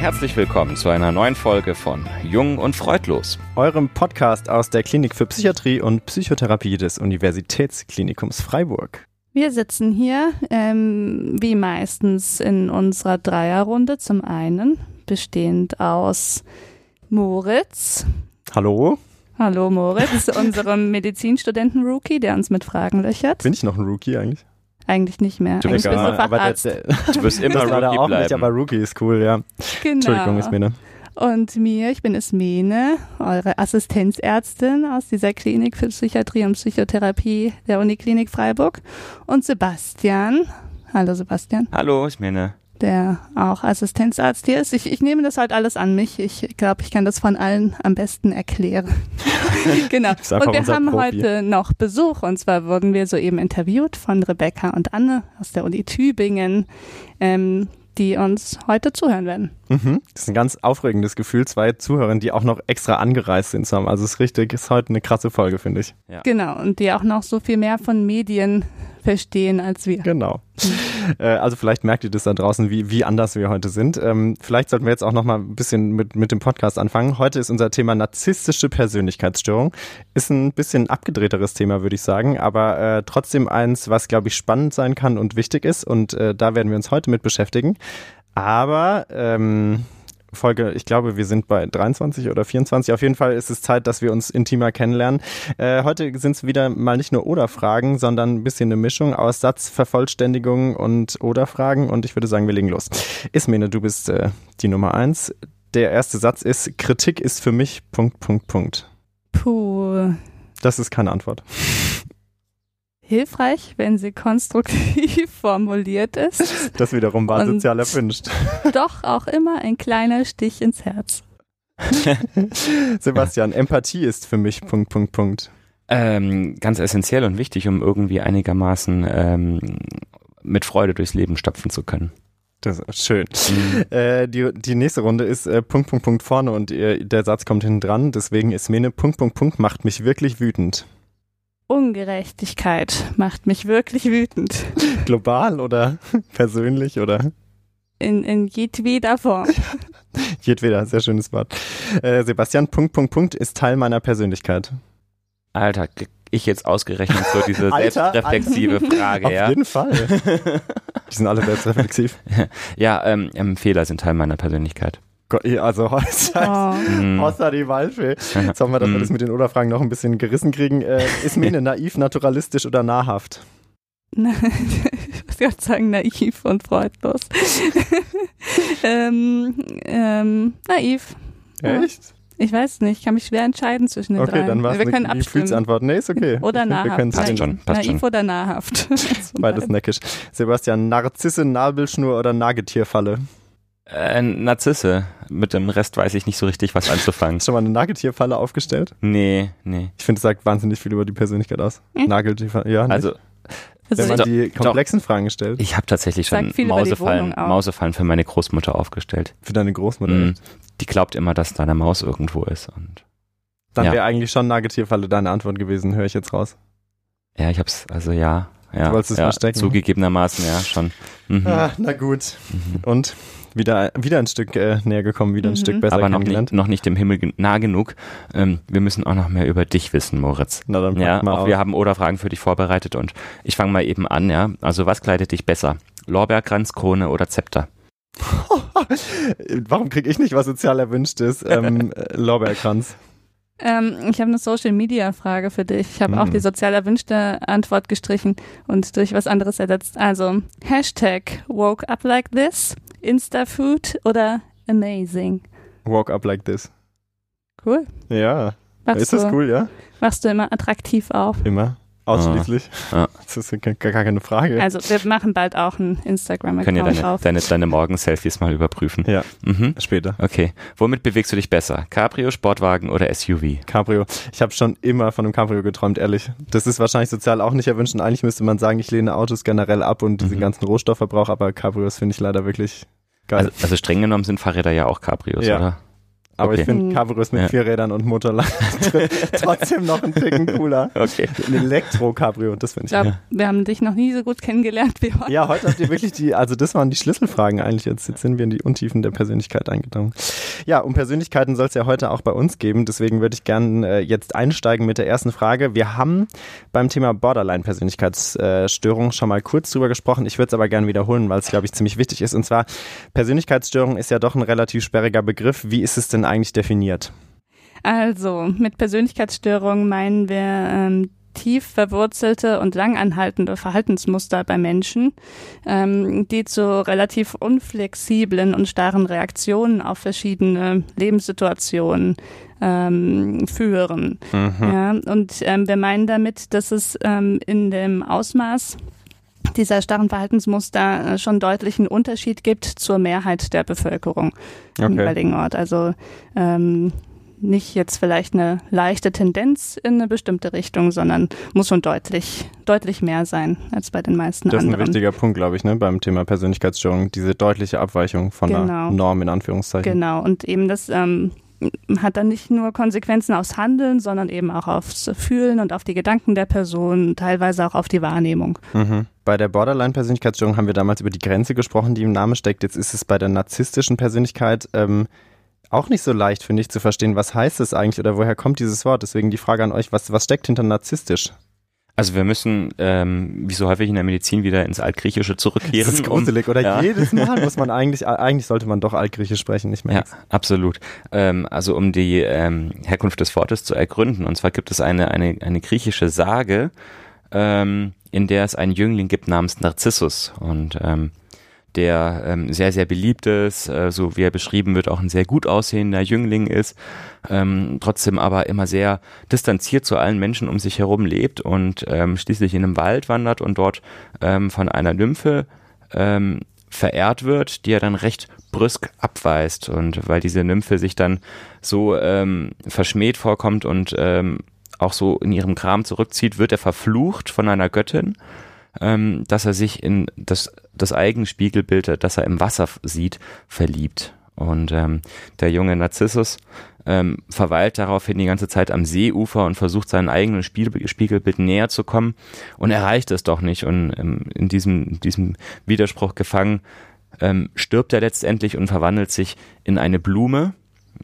Herzlich willkommen zu einer neuen Folge von Jung und Freudlos. Eurem Podcast aus der Klinik für Psychiatrie und Psychotherapie des Universitätsklinikums Freiburg. Wir sitzen hier, ähm, wie meistens, in unserer Dreierrunde. Zum einen bestehend aus Moritz. Hallo? Hallo Moritz, unserem Medizinstudenten-Rookie, der uns mit Fragen löchert. Bin ich noch ein Rookie eigentlich? Eigentlich nicht mehr. Du eigentlich bist bist du aber Facharzt. der, der, Du wirst immer das Rookie auch bleiben. nicht, aber Rookie ist cool, ja. genau. Entschuldigung, Ismene. Und mir, ich bin Ismene, eure Assistenzärztin aus dieser Klinik für Psychiatrie und Psychotherapie der Uniklinik Freiburg. Und Sebastian. Hallo Sebastian. Hallo, ich meine. Der auch Assistenzarzt hier ist. Ich, ich nehme das halt alles an mich. Ich glaube, ich kann das von allen am besten erklären. genau. Und wir haben Profi. heute noch Besuch. Und zwar wurden wir soeben interviewt von Rebecca und Anne aus der Uni Tübingen, ähm, die uns heute zuhören werden. Mhm. Das ist ein ganz aufregendes Gefühl, zwei Zuhörer, die auch noch extra angereist sind zu haben. Also es ist richtig, ist heute eine krasse Folge, finde ich. Ja. Genau. Und die auch noch so viel mehr von Medien verstehen als wir. Genau. Äh, also vielleicht merkt ihr das da draußen, wie, wie anders wir heute sind. Ähm, vielleicht sollten wir jetzt auch noch mal ein bisschen mit, mit dem Podcast anfangen. Heute ist unser Thema narzisstische Persönlichkeitsstörung. Ist ein bisschen abgedrehteres Thema, würde ich sagen, aber äh, trotzdem eins, was, glaube ich, spannend sein kann und wichtig ist. Und äh, da werden wir uns heute mit beschäftigen. Aber ähm, Folge, ich glaube, wir sind bei 23 oder 24. Auf jeden Fall ist es Zeit, dass wir uns intimer kennenlernen. Äh, heute sind es wieder mal nicht nur Oder-Fragen, sondern ein bisschen eine Mischung aus Satzvervollständigung und Oder-Fragen. Und ich würde sagen, wir legen los. Ismene, du bist äh, die Nummer eins. Der erste Satz ist, Kritik ist für mich Punkt, Punkt, Punkt. Puh. Das ist keine Antwort. Hilfreich, wenn sie konstruktiv formuliert ist. Das wiederum war Und- sozial erwünscht. Doch auch immer ein kleiner Stich ins Herz. Sebastian, Empathie ist für mich Punkt, Punkt, Punkt. Ähm, ganz essentiell und wichtig, um irgendwie einigermaßen ähm, mit Freude durchs Leben stapfen zu können. Das ist schön. Äh, die, die nächste Runde ist äh, Punkt, Punkt, Punkt vorne und äh, der Satz kommt hinten dran. Deswegen ist Mene Punkt, Punkt, Punkt macht mich wirklich wütend. Ungerechtigkeit macht mich wirklich wütend. Global oder persönlich oder In, in jedweder Form. jedweder. Sehr schönes Wort. Äh, Sebastian, Punkt, Punkt, Punkt ist Teil meiner Persönlichkeit. Alter, ich jetzt ausgerechnet so diese Alter, selbstreflexive Frage, Auf ja? jeden Fall. Die sind alle selbstreflexiv. Ja, ähm, ähm, Fehler sind Teil meiner Persönlichkeit. Also Oh. Hm. außer die Waldfee. Jetzt hoffen wir, dass wir Mhm. das mit den Oder-Fragen noch ein bisschen gerissen kriegen. Äh, ist Mene naiv, naturalistisch oder nahrhaft? ich muss gerade sagen, naiv und freudlos. ähm, ähm, naiv. Ja. Echt? Ich weiß nicht, ich kann mich schwer entscheiden zwischen den Okay, dreien. dann war es Wir können eine abstimmen. Gefühlsantwort. Nee, ist okay. Oder wir nahrhaft. Passt schon, passt naiv schon. oder nahrhaft. Beides beide. neckisch. Sebastian, Narzisse, Nabelschnur oder Nagetierfalle? Äh, Narzisse. Mit dem Rest weiß ich nicht so richtig, was anzufangen. Hast du schon mal eine Nagetierfalle aufgestellt? Nee, nee. Ich finde, es sagt wahnsinnig viel über die Persönlichkeit aus. Hm? Nageltierfalle, ja. nicht? Also, Also wenn man doch- die doch. komplexen Fragen stellt. ich habe tatsächlich schon Mausefallen. Mausefallen für meine Großmutter aufgestellt. Für deine Großmutter. Mhm. Die glaubt immer, dass da eine Maus irgendwo ist. Und Dann Ja. wäre eigentlich schon Nagetierfalle deine Antwort gewesen, höre ich jetzt raus. ja, ich hab's, also ja. ja Du wolltest es ja, verstecken. Zugegebenermaßen, ja, schon. Mhm. Ah, na gut. Mhm. Und wieder, wieder ein Stück äh, näher gekommen, wieder ein Mhm. Stück besser Aber noch nicht, noch nicht dem Himmel nah genug. Ähm, wir müssen auch noch mehr über dich wissen, Moritz. Na dann Ja, mal auch aus. wir haben Oder-Fragen für dich vorbereitet und ich fange mal eben an, ja. Also was kleidet dich besser? Lorbeerkranz, Krone oder Zepter? Warum kriege ich nicht, was sozial erwünscht ist? Ähm, äh, Lorbeerkranz. Ähm, ich habe eine Social Media Frage für dich. Ich habe auch Hm. die sozial erwünschte Antwort gestrichen und durch was anderes ersetzt. Also Hashtag woke up like this, Instafood oder amazing. Walk up like this. Cool. Ja. Machst, ist das du, cool, ja? machst du immer attraktiv auf. Immer. Ausschließlich. Ah. Das ist gar, gar keine Frage. Also wir machen bald auch einen Können ja Instagram-Account deine, auf. deine, deine Morgen-Selfies mal überprüfen. Ja. Mhm. Später. Okay. Womit bewegst du dich besser? Cabrio, Sportwagen oder SUV? Cabrio. Ich habe schon immer von einem Cabrio geträumt, ehrlich. Das ist wahrscheinlich sozial auch nicht erwünscht. Und eigentlich müsste man sagen, ich lehne Autos generell ab und diesen Mhm. ganzen Rohstoffverbrauch, aber Cabrios finde ich leider wirklich geil. Also, also streng genommen sind Fahrräder ja auch Cabrios, Ja. oder? Aber Okay. ich finde. Cabrios mit Ja. vier Rädern und Motorrad trotzdem noch einen Ticken cooler. Okay. Ein Elektro-Cabrio, das finde Ich ich. glaube, wir haben dich noch nie so gut kennengelernt wie heute. Ja, heute habt ihr wirklich die, also das waren die Schlüsselfragen eigentlich. Jetzt, jetzt sind wir in die Untiefen der Persönlichkeit eingedrungen. Ja, um Persönlichkeiten soll es ja heute auch bei uns geben. Deswegen würde ich gerne äh, jetzt einsteigen mit der ersten Frage. Wir haben beim Thema Borderline-Persönlichkeitsstörung schon mal kurz drüber gesprochen. Ich würde es aber gerne wiederholen, weil es, glaube ich, ziemlich wichtig ist. Und zwar, Persönlichkeitsstörung ist ja doch ein relativ sperriger Begriff. Wie ist es denn eigentlich definiert? Also, mit Persönlichkeitsstörungen meinen wir ähm, tief verwurzelte und langanhaltende Verhaltensmuster bei Menschen, ähm, die zu relativ unflexiblen und starren Reaktionen auf verschiedene Lebenssituationen ähm, führen. Ja, und ähm, wir meinen damit, dass es ähm, in dem Ausmaß dieser starren Verhaltensmuster äh, schon deutlichen Unterschied gibt zur Mehrheit der Bevölkerung im Okay. jeweiligen Ort. Also ähm, nicht jetzt vielleicht eine leichte Tendenz in eine bestimmte Richtung, sondern muss schon deutlich, deutlich mehr sein als bei den meisten Das ist ein anderen. wichtiger Punkt, glaube ich, ne, beim Thema Persönlichkeitsstörung. Diese deutliche Abweichung von der Genau. Norm in Anführungszeichen. Genau, und eben das ähm, hat dann nicht nur Konsequenzen aufs Handeln, sondern eben auch aufs Fühlen und auf die Gedanken der Person, teilweise auch auf die Wahrnehmung. Mhm. Bei der Borderline-Persönlichkeitsstörung haben wir damals über die Grenze gesprochen, die im Namen steckt. Jetzt ist es bei der narzisstischen Persönlichkeit ähm, auch nicht so leicht, finde ich, zu verstehen, was heißt es eigentlich oder woher kommt dieses Wort. Deswegen die Frage an euch, was, was steckt hinter narzisstisch? Also wir müssen, ähm, wie so häufig in der Medizin, wieder ins Altgriechische zurückkehren. Das ist gruselig, oder? ja. Jedes Mal muss man eigentlich, eigentlich sollte man doch Altgriechisch sprechen, nicht mehr. Ja, absolut. Ähm, also um die ähm, Herkunft des Wortes zu ergründen. Und zwar gibt es eine, eine, eine griechische Sage, ähm, in der es einen Jüngling gibt namens Narzissus. Und ähm, der ähm, sehr, sehr beliebt ist, äh, so wie er beschrieben wird, auch ein sehr gut aussehender Jüngling ist, ähm, trotzdem aber immer sehr distanziert zu allen Menschen um sich herum lebt und ähm, schließlich in einem Wald wandert und dort ähm, von einer Nymphe ähm, verehrt wird, die er dann recht brüsk abweist. Und weil diese Nymphe sich dann so ähm, verschmäht vorkommt und ähm, auch so in ihrem Kram zurückzieht, wird er verflucht von einer Göttin, ähm, dass er sich in das, das Eigenspiegelbild, das er im Wasser sieht, verliebt. Und ähm, der junge Narzissus ähm, verweilt daraufhin die ganze Zeit am Seeufer und versucht seinem eigenen Spiel Spiegelbild näher zu kommen und erreicht es doch nicht. Und ähm, in diesem, in diesem Widerspruch gefangen ähm, stirbt er letztendlich und verwandelt sich in eine Blume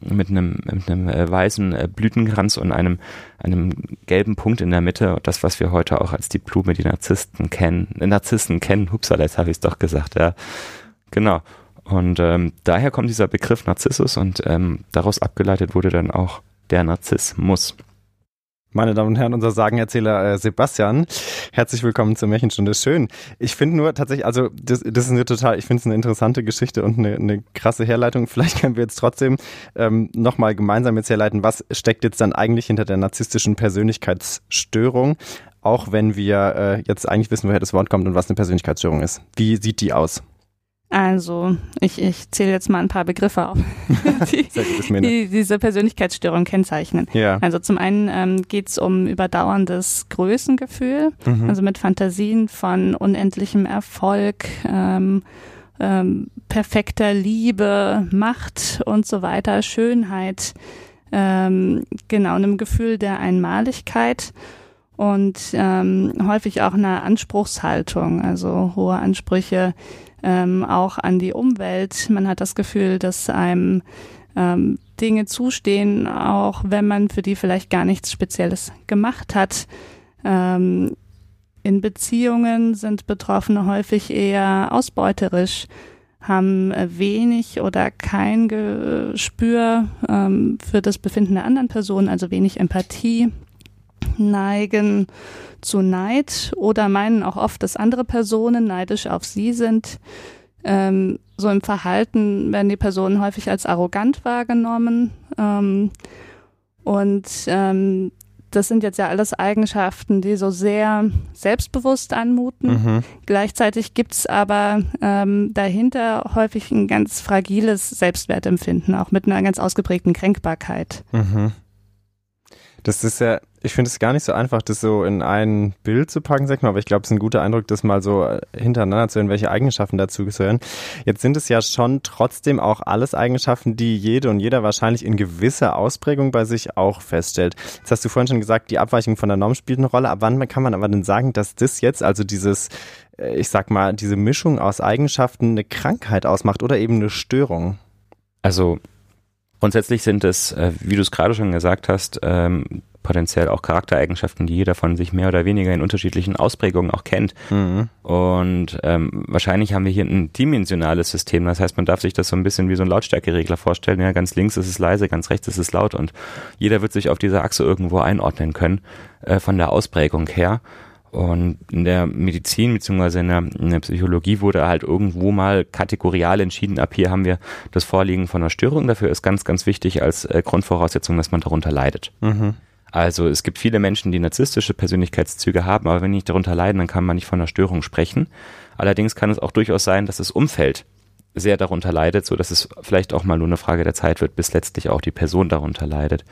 mit einem, mit einem äh, weißen äh, Blütenkranz und einem, einem gelben Punkt in der Mitte. Das, was wir heute auch als die Blume, die Narzissten kennen, Narzissten kennen. Hupsala, jetzt habe ich es doch gesagt, ja. Genau. Und ähm, daher kommt dieser Begriff Narzissus und ähm, daraus abgeleitet wurde dann auch der Narzissmus. Meine Damen und Herren, unser Sagenerzähler äh, Sebastian, herzlich willkommen zur Märchenstunde. Schön. Ich finde nur tatsächlich, also das, das ist eine total, ich finde es eine interessante Geschichte und eine, eine krasse Herleitung. Vielleicht können wir jetzt trotzdem ähm, nochmal gemeinsam jetzt herleiten, was steckt jetzt dann eigentlich hinter der narzisstischen Persönlichkeitsstörung, auch wenn wir äh, jetzt eigentlich wissen, woher das Wort kommt und was eine Persönlichkeitsstörung ist. Wie sieht die aus? Also, ich, ich zähle jetzt mal ein paar Begriffe auf, die, die diese Persönlichkeitsstörung kennzeichnen. Ja. Also zum einen ähm, geht es um überdauerndes Größengefühl, Mhm. also mit Fantasien von unendlichem Erfolg, ähm, ähm, perfekter Liebe, Macht und so weiter, Schönheit, ähm, genau, einem Gefühl der Einmaligkeit und ähm, häufig auch einer Anspruchshaltung, also hohe Ansprüche ähm, auch an die Umwelt. Man hat das Gefühl, dass einem ähm, Dinge zustehen, auch wenn man für die vielleicht gar nichts Spezielles gemacht hat. Ähm, in Beziehungen sind Betroffene häufig eher ausbeuterisch, haben wenig oder kein Gespür ähm, für das Befinden der anderen Person, also wenig Empathie, neigen zu Neid oder meinen auch oft, dass andere Personen neidisch auf sie sind. Ähm, so im Verhalten werden die Personen häufig als arrogant wahrgenommen. Ähm, und ähm, das sind jetzt ja alles Eigenschaften, die so sehr selbstbewusst anmuten. Mhm. Gleichzeitig gibt's aber ähm, dahinter häufig ein ganz fragiles Selbstwertempfinden, auch mit einer ganz ausgeprägten Kränkbarkeit. Mhm. Das ist ja, Ich finde es gar nicht so einfach, das so in ein Bild zu packen, sag mal, aber ich glaube, es ist ein guter Eindruck, das mal so äh, hintereinander zu hören, welche Eigenschaften dazu gehören. Jetzt sind es ja schon trotzdem auch alles Eigenschaften, die jede und jeder wahrscheinlich in gewisser Ausprägung bei sich auch feststellt. Jetzt hast du vorhin schon gesagt, die Abweichung von der Norm spielt eine Rolle. Ab wann kann man aber denn sagen, dass das jetzt, also dieses, äh, ich sag mal, diese Mischung aus Eigenschaften eine Krankheit ausmacht oder eben eine Störung? Also Grundsätzlich sind es, äh, wie du es gerade schon gesagt hast, ähm, potenziell auch Charaktereigenschaften, die jeder von sich mehr oder weniger in unterschiedlichen Ausprägungen auch kennt. Mhm. Und ähm, wahrscheinlich haben wir hier ein dimensionales System. Das heißt, man darf sich das so ein bisschen wie so ein Lautstärkeregler vorstellen. Ja, ganz links ist es leise, ganz rechts ist es laut und jeder wird sich auf dieser Achse irgendwo einordnen können äh, von der Ausprägung her. Und in der Medizin bzw. In, in der, Psychologie wurde halt irgendwo mal kategorial entschieden, ab hier haben wir das Vorliegen von einer Störung. Dafür ist ganz, ganz wichtig als äh, Grundvoraussetzung, dass man darunter leidet. Mhm. Also es gibt viele Menschen, die narzisstische Persönlichkeitszüge haben, aber wenn die nicht darunter leiden, dann kann man nicht von einer Störung sprechen. Allerdings kann es auch durchaus sein, dass das Umfeld sehr darunter leidet, so dass es vielleicht auch mal nur eine Frage der Zeit wird, bis letztlich auch die Person darunter leidet.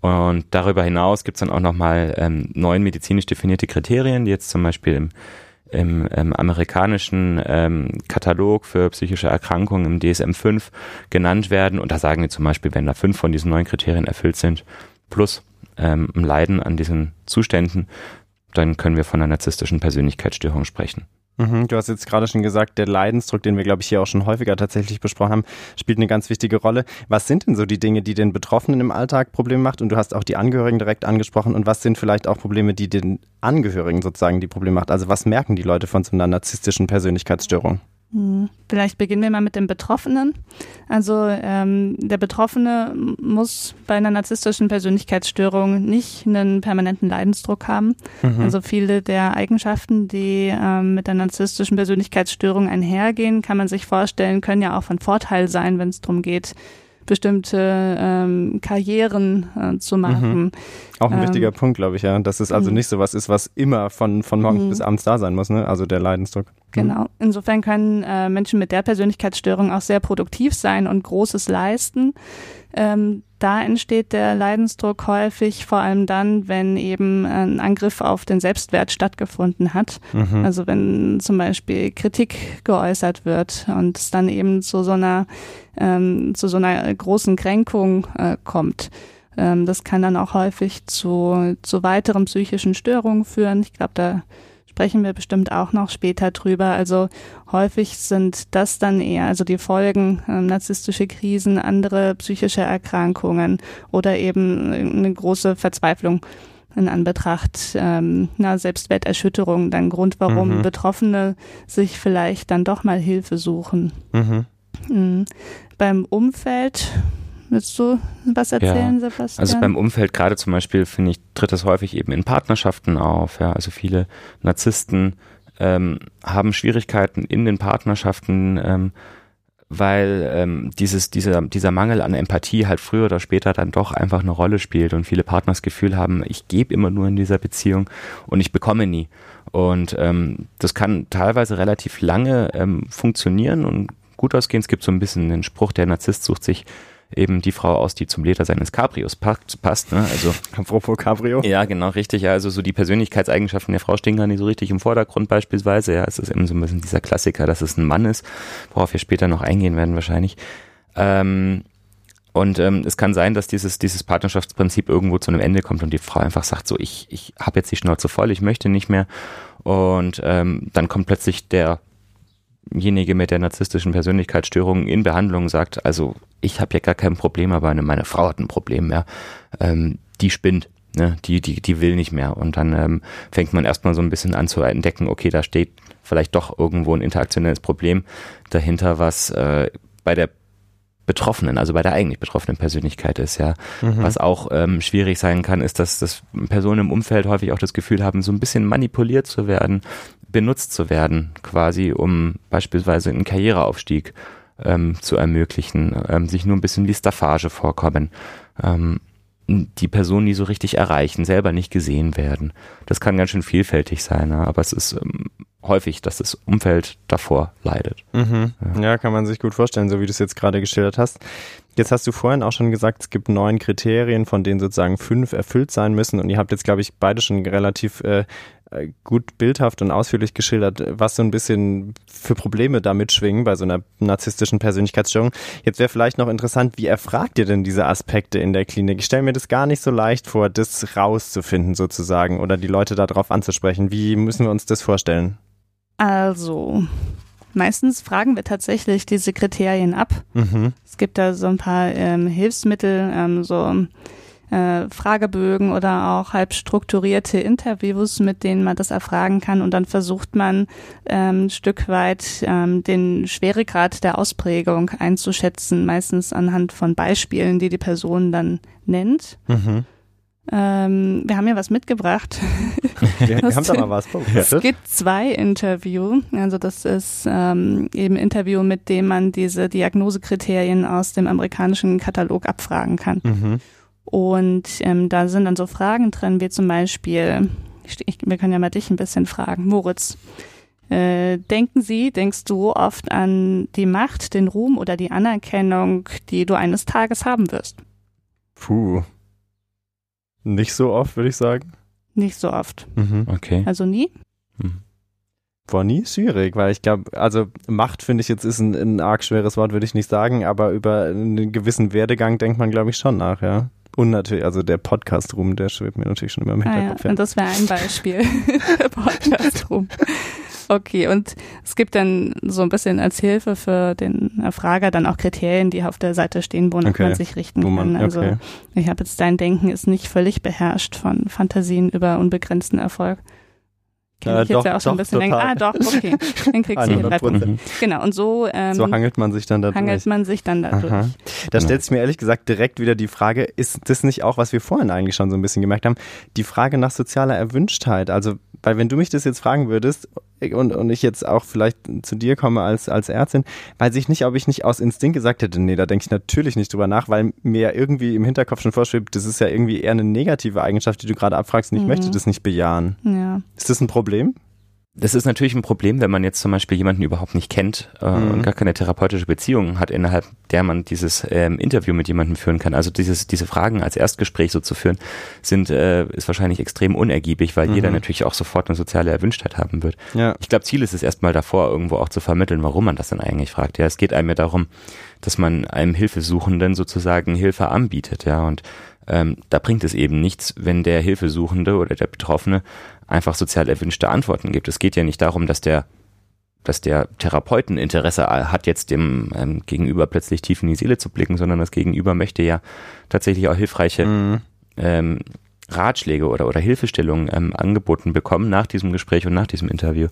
Und darüber hinaus gibt es dann auch nochmal ähm, neun medizinisch definierte Kriterien, die jetzt zum Beispiel im, im, im amerikanischen ähm, Katalog für psychische Erkrankungen im DSM-5 genannt werden. Und da sagen wir zum Beispiel, wenn da fünf von diesen neun Kriterien erfüllt sind, plus ähm, Leiden an diesen Zuständen, dann können wir von einer narzisstischen Persönlichkeitsstörung sprechen. Mhm, du hast jetzt gerade schon gesagt, der Leidensdruck, den wir, glaube ich, hier auch schon häufiger tatsächlich besprochen haben, spielt eine ganz wichtige Rolle. Was sind denn so die Dinge, die den Betroffenen im Alltag Probleme macht? Und du hast auch die Angehörigen direkt angesprochen. Und was sind vielleicht auch Probleme, die den Angehörigen sozusagen die Probleme macht? Also was merken die Leute von so einer narzisstischen Persönlichkeitsstörung? Hm, vielleicht beginnen wir mal mit dem Betroffenen. Also ähm, der Betroffene muss bei einer narzisstischen Persönlichkeitsstörung nicht einen permanenten Leidensdruck haben. Mhm. Also viele der Eigenschaften, die ähm, mit der narzisstischen Persönlichkeitsstörung einhergehen, kann man sich vorstellen, können ja auch von Vorteil sein, wenn es darum geht, bestimmte ähm, Karrieren äh, zu machen. Mhm. Auch ein ähm, wichtiger Punkt, glaube ich, ja. Dass es also mhm. nicht so was ist, was immer von, von morgens mhm. bis abends da sein muss, ne? Also der Leidensdruck. Mhm. Genau. Insofern können äh, Menschen mit der Persönlichkeitsstörung auch sehr produktiv sein und Großes leisten. Ähm, da entsteht der Leidensdruck häufig vor allem dann, wenn eben ein Angriff auf den Selbstwert stattgefunden hat. Mhm. Also wenn zum Beispiel Kritik geäußert wird und es dann eben zu so einer, ähm, zu so einer großen Kränkung äh, kommt. Ähm, das kann dann auch häufig zu, zu weiteren psychischen Störungen führen. Ich glaube, da sprechen wir bestimmt auch noch später drüber. Also häufig sind das dann eher, also die Folgen äh, narzisstische Krisen, andere psychische Erkrankungen oder eben eine große Verzweiflung in Anbetracht ähm, na, Selbstwerterschütterung, dann Grund, warum mhm. Betroffene sich vielleicht dann doch mal Hilfe suchen. Mhm. Mhm. Beim Umfeld Willst du was erzählen, ja. Sebastian? Also beim Umfeld gerade zum Beispiel, finde ich, tritt das häufig eben in Partnerschaften auf. Ja? Also viele Narzissten ähm, haben Schwierigkeiten in den Partnerschaften, ähm, weil ähm, dieses, dieser, dieser Mangel an Empathie halt früher oder später dann doch einfach eine Rolle spielt und viele Partner das Gefühl haben, ich gebe immer nur in dieser Beziehung und ich bekomme nie. Und ähm, das kann teilweise relativ lange ähm, funktionieren und gut ausgehen. Es gibt so ein bisschen den Spruch, der Narzisst sucht sich eben die Frau aus, die zum Leder seines Cabrios passt. Ne? Also, Apropos Cabrio. Ja, genau, richtig. Ja, also so die Persönlichkeitseigenschaften der Frau stehen gar nicht so richtig im Vordergrund beispielsweise. Ja, es ist eben so ein bisschen dieser Klassiker, dass es ein Mann ist, worauf wir später noch eingehen werden wahrscheinlich. Ähm, und ähm, es kann sein, dass dieses, dieses Partnerschaftsprinzip irgendwo zu einem Ende kommt und die Frau einfach sagt, so ich, ich habe jetzt die Schnauze voll, ich möchte nicht mehr. Und ähm, dann kommt plötzlich der derjenige mit der narzisstischen Persönlichkeitsstörung in Behandlung sagt, also ich habe ja gar kein Problem, aber meine Frau hat ein Problem mehr, ähm, die spinnt. Ne, die, die, die will nicht mehr. Und dann ähm, fängt man erstmal so ein bisschen an zu entdecken, okay, da steht vielleicht doch irgendwo ein interaktionelles Problem dahinter, was äh, bei der Betroffenen, also bei der eigentlich betroffenen Persönlichkeit ist, ja. Mhm. Was auch ähm, schwierig sein kann, ist, dass, dass Personen im Umfeld häufig auch das Gefühl haben, so ein bisschen manipuliert zu werden, benutzt zu werden, quasi, um beispielsweise einen Karriereaufstieg ähm, zu ermöglichen, ähm, sich nur ein bisschen wie Staffage vorkommen. Ähm, die Person nie so richtig erreichen, selber nicht gesehen werden. Das kann ganz schön vielfältig sein, ne? aber es ist ähm, häufig, dass das Umfeld davor leidet. Mhm. Ja. ja. kann man sich gut vorstellen, so wie du es jetzt gerade geschildert hast. Jetzt hast du vorhin auch schon gesagt, es gibt neun Kriterien, von denen sozusagen fünf erfüllt sein müssen. Und ihr habt jetzt, glaube ich, beide schon relativ äh, gut bildhaft und ausführlich geschildert, was so ein bisschen für Probleme da mitschwingen bei so einer narzisstischen Persönlichkeitsstörung. Jetzt wäre vielleicht noch interessant, wie erfragt ihr denn diese Aspekte in der Klinik? Ich stelle mir das gar nicht so leicht vor, das rauszufinden sozusagen oder die Leute darauf anzusprechen. Wie müssen wir uns das vorstellen? Also, meistens fragen wir tatsächlich diese Kriterien ab. Mhm. Es gibt da so ein paar ähm, Hilfsmittel, ähm, so äh, Fragebögen oder auch halb strukturierte Interviews, mit denen man das erfragen kann. Und dann versucht man ähm, ein Stück weit ähm, den Schweregrad der Ausprägung einzuschätzen, meistens anhand von Beispielen, die die Person dann nennt. Mhm. Ähm, wir haben ja was mitgebracht. wir haben da mal was Es gibt zwei Interview. Also das ist ähm, eben Interview, mit dem man diese Diagnosekriterien aus dem amerikanischen Katalog abfragen kann. Mhm. Und ähm, da sind dann so Fragen drin, wie zum Beispiel, ich, wir können ja mal dich ein bisschen fragen, Moritz. Äh, denken Sie, denkst du oft an die Macht, den Ruhm oder die Anerkennung, die du eines Tages haben wirst? Puh. Nicht so oft, würde ich sagen. Nicht so oft. Mhm. Okay. Also nie? Mhm. War nie schwierig, weil ich glaube, also Macht finde ich jetzt ist ein, ein arg schweres Wort, würde ich nicht sagen, aber über einen gewissen Werdegang denkt man, glaube ich, schon nach, ja. Und natürlich, also der Podcast-Ruhm, der schwebt mir natürlich schon immer im Hinterkopf. Ah ja, und das wäre ein Beispiel. der Podcast-Ruhm. Okay, und es gibt dann so ein bisschen als Hilfe für den Erfrager dann auch Kriterien, die auf der Seite stehen, wonach okay. man sich richten man, kann. Also okay. ich habe jetzt dein Denken ist nicht völlig beherrscht von Fantasien über unbegrenzten Erfolg. Kenne ich jetzt ja auch schon ein bisschen länger. Ah, doch, okay. Dann kriegst du hier drei Punkte. Genau, und so, ähm, so hangelt man sich dann da hangelt durch. man sich dann da durch. Da stellt sich mir ehrlich gesagt direkt wieder die Frage, ist das nicht auch, was wir vorhin eigentlich schon so ein bisschen gemerkt haben, die Frage nach sozialer Erwünschtheit? Also, weil wenn du mich das jetzt fragen würdest, und, und ich jetzt auch vielleicht zu dir komme als, als Ärztin, weiß ich nicht, ob ich nicht aus Instinkt gesagt hätte, nee, da denke ich natürlich nicht drüber nach, weil mir ja irgendwie im Hinterkopf schon vorschwebt, das ist ja irgendwie eher eine negative Eigenschaft, die du gerade abfragst und ich mhm. möchte das nicht bejahen. Ja. Ist das ein Problem? Das ist natürlich ein Problem, wenn man jetzt zum Beispiel jemanden überhaupt nicht kennt äh, mhm. und gar keine therapeutische Beziehung hat, innerhalb der man dieses ähm, Interview mit jemandem führen kann. Also dieses, diese Fragen als Erstgespräch so zu führen, sind, äh, ist wahrscheinlich extrem unergiebig, weil mhm. jeder natürlich auch sofort eine soziale Erwünschtheit haben wird. Ja. Ich glaube, Ziel ist es erstmal davor, irgendwo auch zu vermitteln, warum man das denn eigentlich fragt. Ja, es geht einem ja darum, dass man einem Hilfesuchenden sozusagen Hilfe anbietet, ja, und ähm, da bringt es eben nichts, wenn der Hilfesuchende oder der Betroffene einfach sozial erwünschte Antworten gibt. Es geht ja nicht darum, dass der dass der Therapeuten Interesse hat, jetzt dem ähm, Gegenüber plötzlich tief in die Seele zu blicken, sondern das Gegenüber möchte ja tatsächlich auch hilfreiche mhm. ähm, Ratschläge oder, oder Hilfestellungen ähm, angeboten bekommen nach diesem Gespräch und nach diesem Interview.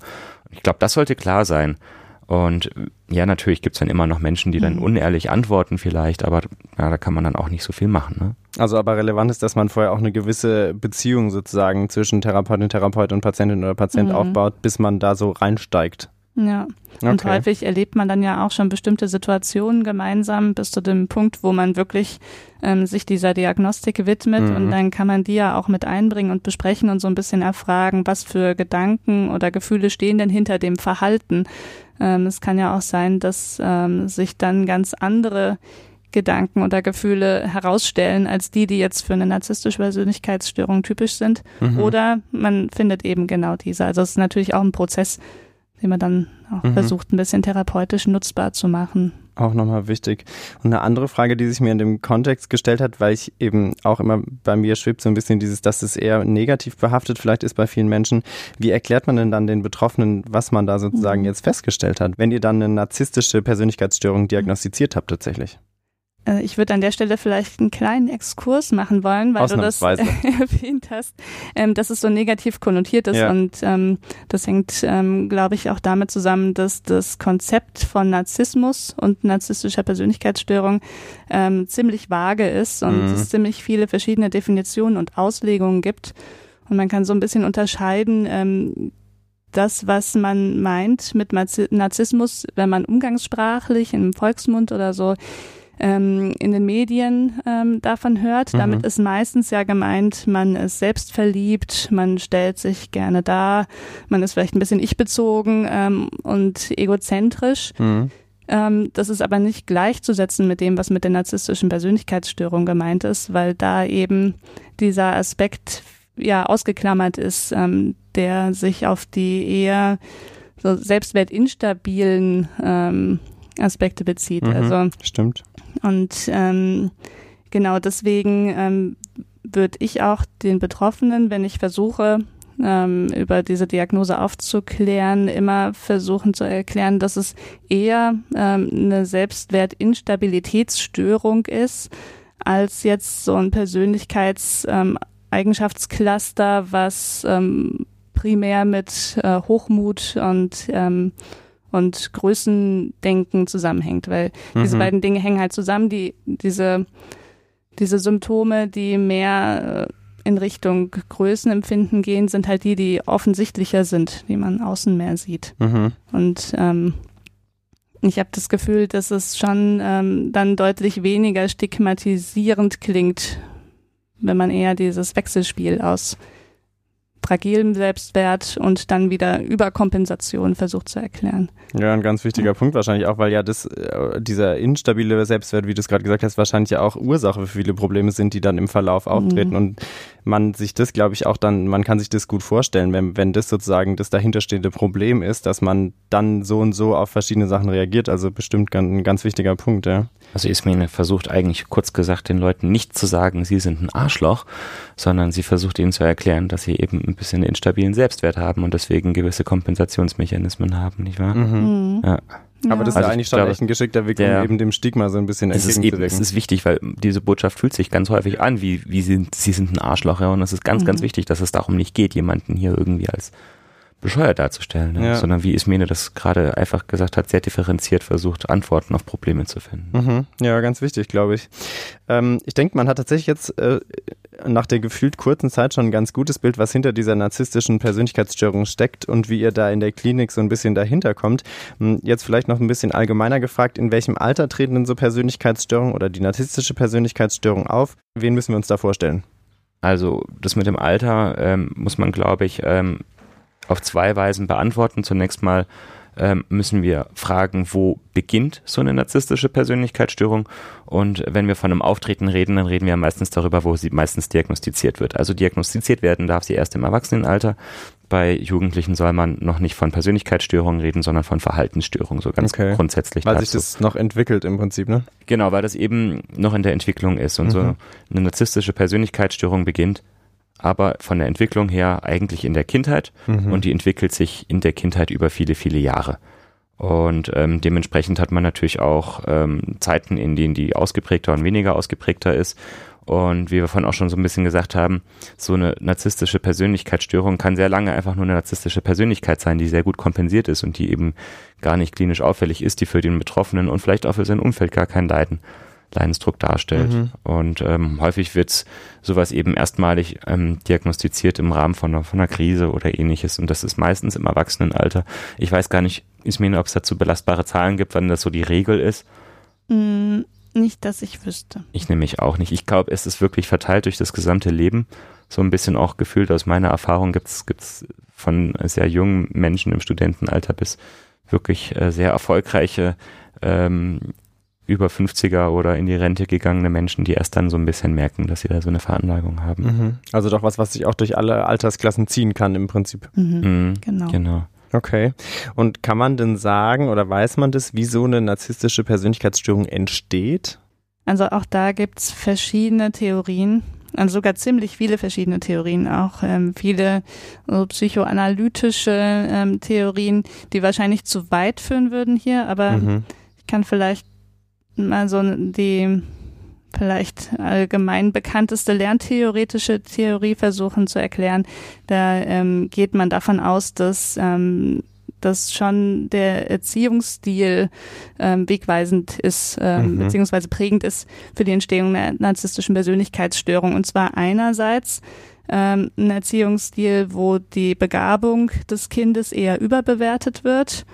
Ich glaube, das sollte klar sein. Und ja, natürlich gibt's dann immer noch Menschen, die dann mhm. unehrlich antworten vielleicht, aber ja, da kann man dann auch nicht so viel machen. Ne? Also aber relevant ist, dass man vorher auch eine gewisse Beziehung sozusagen zwischen Therapeutin, Therapeut und Patientin oder Patient mhm. aufbaut, bis man da so reinsteigt. Ja, und okay. häufig erlebt man dann ja auch schon bestimmte Situationen gemeinsam bis zu dem Punkt, wo man wirklich ähm, sich dieser Diagnostik widmet mhm. und dann kann man die ja auch mit einbringen und besprechen und so ein bisschen erfragen, was für Gedanken oder Gefühle stehen denn hinter dem Verhalten. Ähm, es kann ja auch sein, dass ähm, sich dann ganz andere Gedanken oder Gefühle herausstellen als die, die jetzt für eine narzisstische Persönlichkeitsstörung typisch sind. Mhm. Oder man findet eben genau diese. Also es ist natürlich auch ein Prozess, den man dann auch mhm. versucht, ein bisschen therapeutisch nutzbar zu machen. Auch nochmal wichtig. Und eine andere Frage, die sich mir in dem Kontext gestellt hat, weil ich eben auch immer bei mir schwebt so ein bisschen dieses, dass es eher negativ behaftet vielleicht ist bei vielen Menschen. Wie erklärt man denn dann den Betroffenen, was man da sozusagen mhm. jetzt festgestellt hat, wenn ihr dann eine narzisstische Persönlichkeitsstörung diagnostiziert habt tatsächlich? Äh, ich würde an der Stelle vielleicht einen kleinen Exkurs machen wollen, weil du das erwähnt hast, ähm, dass es so negativ konnotiert ist. Ja. Und ähm, das hängt, ähm, glaube ich, auch damit zusammen, dass das Konzept von Narzissmus und narzisstischer Persönlichkeitsstörung ähm, ziemlich vage ist und mhm. es ziemlich viele verschiedene Definitionen und Auslegungen gibt. Und man kann so ein bisschen unterscheiden, ähm, das, was man meint mit Narzissmus, wenn man umgangssprachlich im Volksmund oder so ähm, in den Medien ähm, davon hört. Mhm. Damit ist meistens ja gemeint, man ist selbstverliebt, man stellt sich gerne dar, man ist vielleicht ein bisschen ich-bezogen ähm, und egozentrisch. Mhm. Ähm, das ist aber nicht gleichzusetzen mit dem, was mit der narzisstischen Persönlichkeitsstörung gemeint ist, weil da eben dieser Aspekt ja ausgeklammert ist, ähm, der sich auf die eher so selbstwertinstabilen ähm, Aspekte bezieht. Mhm, also stimmt. Und ähm, genau deswegen ähm, würde ich auch den Betroffenen, wenn ich versuche, ähm, über diese Diagnose aufzuklären, immer versuchen zu erklären, dass es eher ähm, eine Selbstwertinstabilitätsstörung ist, als jetzt so ein Persönlichkeitseigenschaftscluster, ähm, was ähm, primär mit äh, Hochmut und ähm, und Größendenken zusammenhängt, weil mhm. diese beiden Dinge hängen halt zusammen. Die diese diese Symptome, die mehr äh, in Richtung Größenempfinden gehen, sind halt die, die offensichtlicher sind, die man außen mehr sieht. Mhm. Und ähm, ich habe das Gefühl, dass es schon ähm, dann deutlich weniger stigmatisierend klingt, wenn man eher dieses Wechselspiel aus fragilem Selbstwert und dann wieder Überkompensation versucht zu erklären. Ja, ein ganz wichtiger ja. Punkt wahrscheinlich auch, weil ja das, äh, dieser instabile Selbstwert, wie du es gerade gesagt hast, wahrscheinlich ja auch Ursache für viele Probleme sind, die dann im Verlauf auftreten. Mhm. Und man sich das, glaube ich, auch dann, man kann sich das gut vorstellen, wenn, wenn das sozusagen das dahinterstehende Problem ist, dass man dann so und so auf verschiedene Sachen reagiert. Also bestimmt ein ganz wichtiger Punkt, ja. Also Ismene versucht eigentlich kurz gesagt den Leuten nicht zu sagen, sie sind ein Arschloch, sondern sie versucht ihnen zu erklären, dass sie eben ein bisschen instabilen Selbstwert haben und deswegen gewisse Kompensationsmechanismen haben, nicht wahr? Mhm. Ja. Aber das ist also ja eigentlich schon glaube, echt ein geschickter Weg, um der, eben dem Stigma so ein bisschen entgegenzuwirken. Es ist, eben, es ist wichtig, weil diese Botschaft fühlt sich ganz häufig an, wie, wie sie, sie sind ein Arschloch, ja, und es ist ganz, mhm. ganz wichtig, dass es darum nicht geht, jemanden hier irgendwie als bescheuert darzustellen, ne? ja. sondern wie Ismene das gerade einfach gesagt hat, sehr differenziert versucht, Antworten auf Probleme zu finden. Mhm. Ja, ganz wichtig, glaube ich. Ähm, ich denke, man hat tatsächlich jetzt äh, nach der gefühlt kurzen Zeit schon ein ganz gutes Bild, was hinter dieser narzisstischen Persönlichkeitsstörung steckt und wie ihr da in der Klinik so ein bisschen dahinter kommt. Hm, jetzt vielleicht noch ein bisschen allgemeiner gefragt, in welchem Alter treten denn so Persönlichkeitsstörungen oder die narzisstische Persönlichkeitsstörung auf? Wen müssen wir uns da vorstellen? Also das mit dem Alter ähm, muss man, glaube ich, ähm, auf zwei Weisen beantworten. Zunächst mal ähm, müssen wir fragen, wo beginnt so eine narzisstische Persönlichkeitsstörung? Und wenn wir von einem Auftreten reden, dann reden wir meistens darüber, wo sie meistens diagnostiziert wird. Also diagnostiziert werden darf sie erst im Erwachsenenalter. Bei Jugendlichen soll man noch nicht von Persönlichkeitsstörungen reden, sondern von Verhaltensstörungen, so ganz okay. grundsätzlich. Weil dazu. sich das noch entwickelt im Prinzip, ne? Genau, weil das eben noch in der Entwicklung ist. Und mhm. so eine narzisstische Persönlichkeitsstörung beginnt aber von der Entwicklung her eigentlich in der Kindheit mhm. und die entwickelt sich in der Kindheit über viele, viele Jahre. Und ähm, dementsprechend hat man natürlich auch ähm, Zeiten, in denen die ausgeprägter und weniger ausgeprägter ist. Und wie wir vorhin auch schon so ein bisschen gesagt haben, so eine narzisstische Persönlichkeitsstörung kann sehr lange einfach nur eine narzisstische Persönlichkeit sein, die sehr gut kompensiert ist und die eben gar nicht klinisch auffällig ist, die für den Betroffenen und vielleicht auch für sein Umfeld gar kein Leiden Leidensdruck darstellt. Mhm. Und ähm, häufig wird sowas eben erstmalig ähm, diagnostiziert im Rahmen von einer, von einer Krise oder ähnliches. Und das ist meistens im Erwachsenenalter. Ich weiß gar nicht, Ismene, ob es dazu belastbare Zahlen gibt, wann das so die Regel ist. Mm, nicht, dass ich wüsste. Ich nämlich auch nicht. Ich glaube, es ist wirklich verteilt durch das gesamte Leben. So ein bisschen auch gefühlt aus meiner Erfahrung gibt es von sehr jungen Menschen im Studentenalter bis wirklich äh, sehr erfolgreiche ähm, über 50er oder in die Rente gegangene Menschen, die erst dann so ein bisschen merken, dass sie da so eine Veranlagung haben. Mhm. Also doch was, was sich auch durch alle Altersklassen ziehen kann im Prinzip. Mhm. Mhm. Genau. genau. Okay. Und kann man denn sagen oder weiß man das, wie so eine narzisstische Persönlichkeitsstörung entsteht? Also auch da gibt's verschiedene Theorien, also sogar ziemlich viele verschiedene Theorien, auch ähm, viele so psychoanalytische ähm, Theorien, die wahrscheinlich zu weit führen würden hier, aber mhm. ich kann vielleicht also die vielleicht allgemein bekannteste lerntheoretische Theorie versuchen zu erklären. Da ähm, geht man davon aus, dass ähm, dass schon der Erziehungsstil ähm, wegweisend ist, ähm, mhm. beziehungsweise prägend ist für die Entstehung der narzisstischen Persönlichkeitsstörung. Und zwar einerseits ähm, ein Erziehungsstil, wo die Begabung des Kindes eher überbewertet wird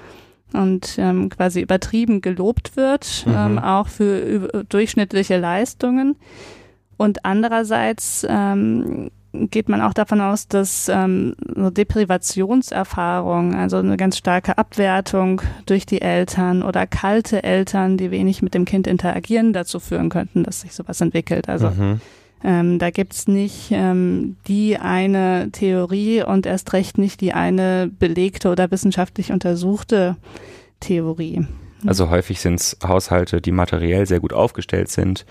und ähm, quasi übertrieben gelobt wird, mhm. ähm, auch für durchschnittliche Leistungen. Und andererseits ähm, geht man auch davon aus, dass ähm, so Deprivationserfahrung, also eine ganz starke Abwertung durch die Eltern oder kalte Eltern, die wenig mit dem Kind interagieren, dazu führen könnten, dass sich sowas entwickelt. Also mhm. Ähm, da gibt's nicht ähm, die eine Theorie und erst recht nicht die eine belegte oder wissenschaftlich untersuchte Theorie. Also häufig sind es Haushalte, die materiell sehr gut aufgestellt sind,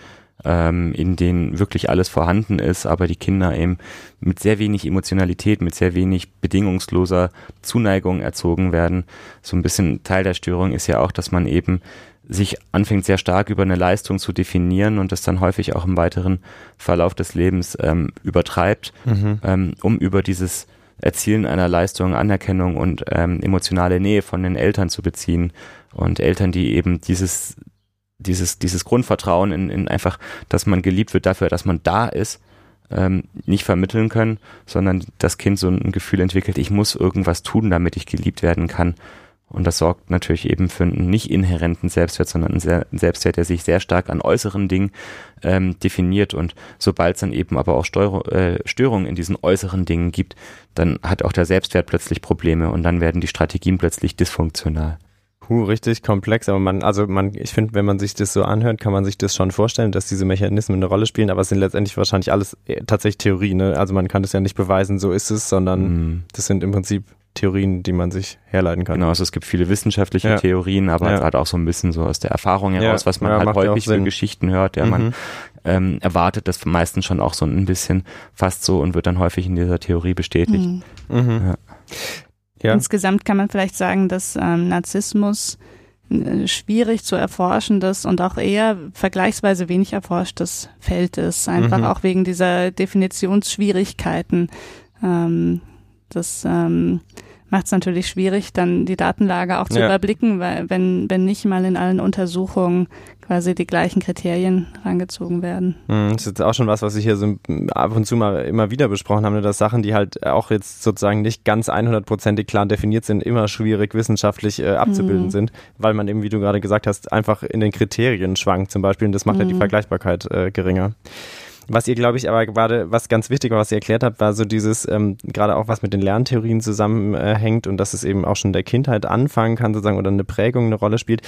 ähm, in denen wirklich alles vorhanden ist, aber die Kinder eben mit sehr wenig Emotionalität, mit sehr wenig bedingungsloser Zuneigung erzogen werden. So ein bisschen Teil der Störung ist ja auch, dass man eben sich anfängt sehr stark über eine Leistung zu definieren und das dann häufig auch im weiteren Verlauf des Lebens ähm, übertreibt, mhm. ähm, um über dieses Erzielen einer Leistung Anerkennung und ähm, emotionale Nähe von den Eltern zu beziehen und Eltern, die eben dieses dieses, dieses Grundvertrauen in, in einfach, dass man geliebt wird dafür, dass man da ist, ähm, nicht vermitteln können, sondern das Kind so ein Gefühl entwickelt, ich muss irgendwas tun, damit ich geliebt werden kann. Und das sorgt natürlich eben für einen nicht inhärenten Selbstwert, sondern einen, Selbstwert, der sich sehr stark an äußeren Dingen ähm, definiert. Und sobald es dann eben aber auch Steuer, äh, Störungen in diesen äußeren Dingen gibt, dann hat auch der Selbstwert plötzlich Probleme und dann werden die Strategien plötzlich dysfunktional. Puh, richtig komplex, aber man, also man, ich finde, wenn man sich das so anhört, kann man sich das schon vorstellen, dass diese Mechanismen eine Rolle spielen, aber es sind letztendlich wahrscheinlich alles äh, tatsächlich Theorie, ne? Also man kann das ja nicht beweisen, so ist es, sondern mm. das sind im Prinzip Theorien, die man sich herleiten kann. Genau, also es gibt viele wissenschaftliche ja. Theorien, aber ja. gerade auch so ein bisschen so aus der Erfahrung heraus, ja. was man halt häufig für Geschichten hört, ja, mhm. man ähm, erwartet das meistens schon auch so ein bisschen fast so und wird dann häufig in dieser Theorie bestätigt. Mhm. Mhm. Ja. Insgesamt kann man vielleicht sagen, dass ähm, Narzissmus äh, schwierig zu erforschendes und auch eher vergleichsweise wenig erforschtes Feld ist. Einfach mhm. auch wegen dieser Definitionsschwierigkeiten. Ähm, das ähm, macht es natürlich schwierig, dann die Datenlage auch zu ja. überblicken, weil wenn, wenn nicht mal in allen Untersuchungen quasi die gleichen Kriterien rangezogen werden. Hm, das ist jetzt auch schon was, was ich hier so ab und zu mal immer wieder besprochen habe, ne, dass Sachen, die halt auch jetzt sozusagen nicht ganz 100%ig klar definiert sind, immer schwierig wissenschaftlich äh, abzubilden mhm. sind, weil man eben, wie du gerade gesagt hast, einfach in den Kriterien schwankt zum Beispiel und das macht mhm. ja die mhm. Vergleichbarkeit äh, geringer. Was ihr, glaube ich, aber gerade, was ganz wichtig war, was ihr erklärt habt, war so dieses, ähm, gerade auch was mit den Lerntheorien zusammenhängt und dass es eben auch schon der Kindheit anfangen kann, sozusagen, oder eine Prägung eine Rolle spielt.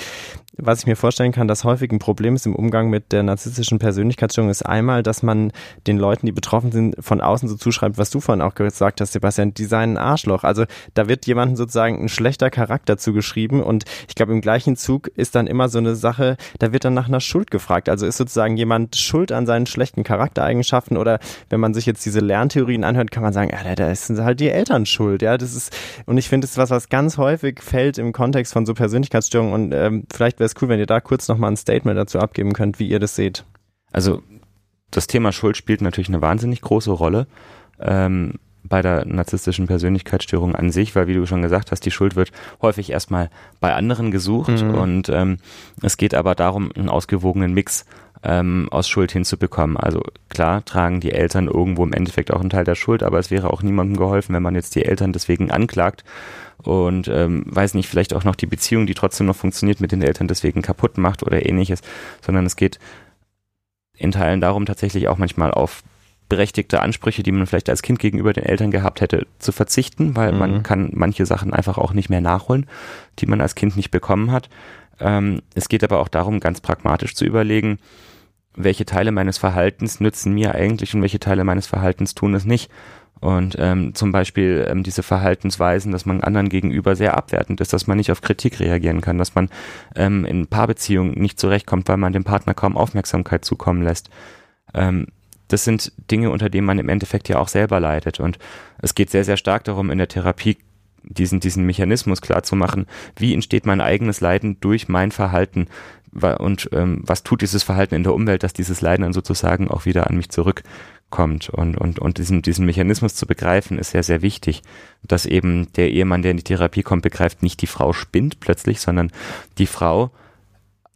Was ich mir vorstellen kann, dass häufig ein Problem ist im Umgang mit der narzisstischen Persönlichkeitsstörung, ist einmal, dass man den Leuten, die betroffen sind, von außen so zuschreibt, was du vorhin auch gesagt hast, Sebastian, die seien ein Arschloch. Also da wird jemandem sozusagen ein schlechter Charakter zugeschrieben und ich glaube, im gleichen Zug ist dann immer so eine Sache, da wird dann nach einer Schuld gefragt. Also ist sozusagen jemand schuld an seinen schlechten Charakter Charaktereigenschaften oder wenn man sich jetzt diese Lerntheorien anhört, kann man sagen, ja, da sind halt die Eltern schuld. Ja, das ist, und ich finde, das ist was, was ganz häufig fällt im Kontext von so Persönlichkeitsstörungen und ähm, vielleicht wäre es cool, wenn ihr da kurz nochmal ein Statement dazu abgeben könnt, wie ihr das seht. Also das Thema Schuld spielt natürlich eine wahnsinnig große Rolle. Ähm, bei der narzisstischen Persönlichkeitsstörung an sich, weil wie du schon gesagt hast, die Schuld wird häufig erstmal bei anderen gesucht mhm. und ähm, es geht aber darum, einen ausgewogenen Mix ähm, aus Schuld hinzubekommen. Also klar tragen die Eltern irgendwo im Endeffekt auch einen Teil der Schuld, aber es wäre auch niemandem geholfen, wenn man jetzt die Eltern deswegen anklagt und ähm, weiß nicht, vielleicht auch noch die Beziehung, die trotzdem noch funktioniert, mit den Eltern deswegen kaputt macht oder ähnliches, sondern es geht in Teilen darum, tatsächlich auch manchmal auf berechtigte Ansprüche, die man vielleicht als Kind gegenüber den Eltern gehabt hätte, zu verzichten, weil mhm. man kann manche Sachen einfach auch nicht mehr nachholen, die man als Kind nicht bekommen hat. Ähm, es geht aber auch darum, ganz pragmatisch zu überlegen, welche Teile meines Verhaltens nützen mir eigentlich und welche Teile meines Verhaltens tun es nicht. Und ähm, zum Beispiel ähm, diese Verhaltensweisen, dass man anderen gegenüber sehr abwertend ist, dass man nicht auf Kritik reagieren kann, dass man ähm, in Paarbeziehungen nicht zurechtkommt, weil man dem Partner kaum Aufmerksamkeit zukommen lässt. Ähm, das sind Dinge, unter denen man im Endeffekt ja auch selber leidet. Und es geht sehr, sehr stark darum, in der Therapie diesen, diesen Mechanismus klar zu machen, wie entsteht mein eigenes Leiden durch mein Verhalten und ähm, was tut dieses Verhalten in der Umwelt, dass dieses Leiden dann sozusagen auch wieder an mich zurückkommt. Und, und, und diesen, diesen Mechanismus zu begreifen, ist sehr, sehr wichtig, dass eben der Ehemann, der in die Therapie kommt, begreift, nicht die Frau spinnt plötzlich, sondern die Frau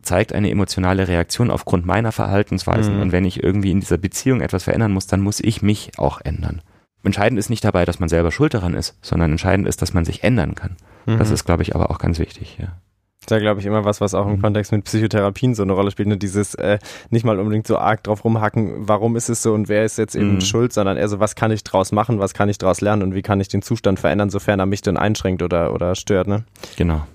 zeigt eine emotionale Reaktion aufgrund meiner Verhaltensweisen. Mhm. Und wenn ich irgendwie in dieser Beziehung etwas verändern muss, dann muss ich mich auch ändern. Entscheidend ist nicht dabei, dass man selber schuld daran ist, sondern entscheidend ist, dass man sich ändern kann. Mhm. Das ist, glaube ich, aber auch ganz wichtig, ja. ist ja, glaube ich, immer was, was auch im mhm. Kontext mit Psychotherapien so eine Rolle spielt. Ne? Dieses äh, nicht mal unbedingt so arg drauf rumhacken, warum ist es so und wer ist jetzt eben mhm. schuld, sondern eher so, was kann ich draus machen, was kann ich draus lernen und wie kann ich den Zustand verändern, sofern er mich dann einschränkt oder, oder stört. Ne? Genau.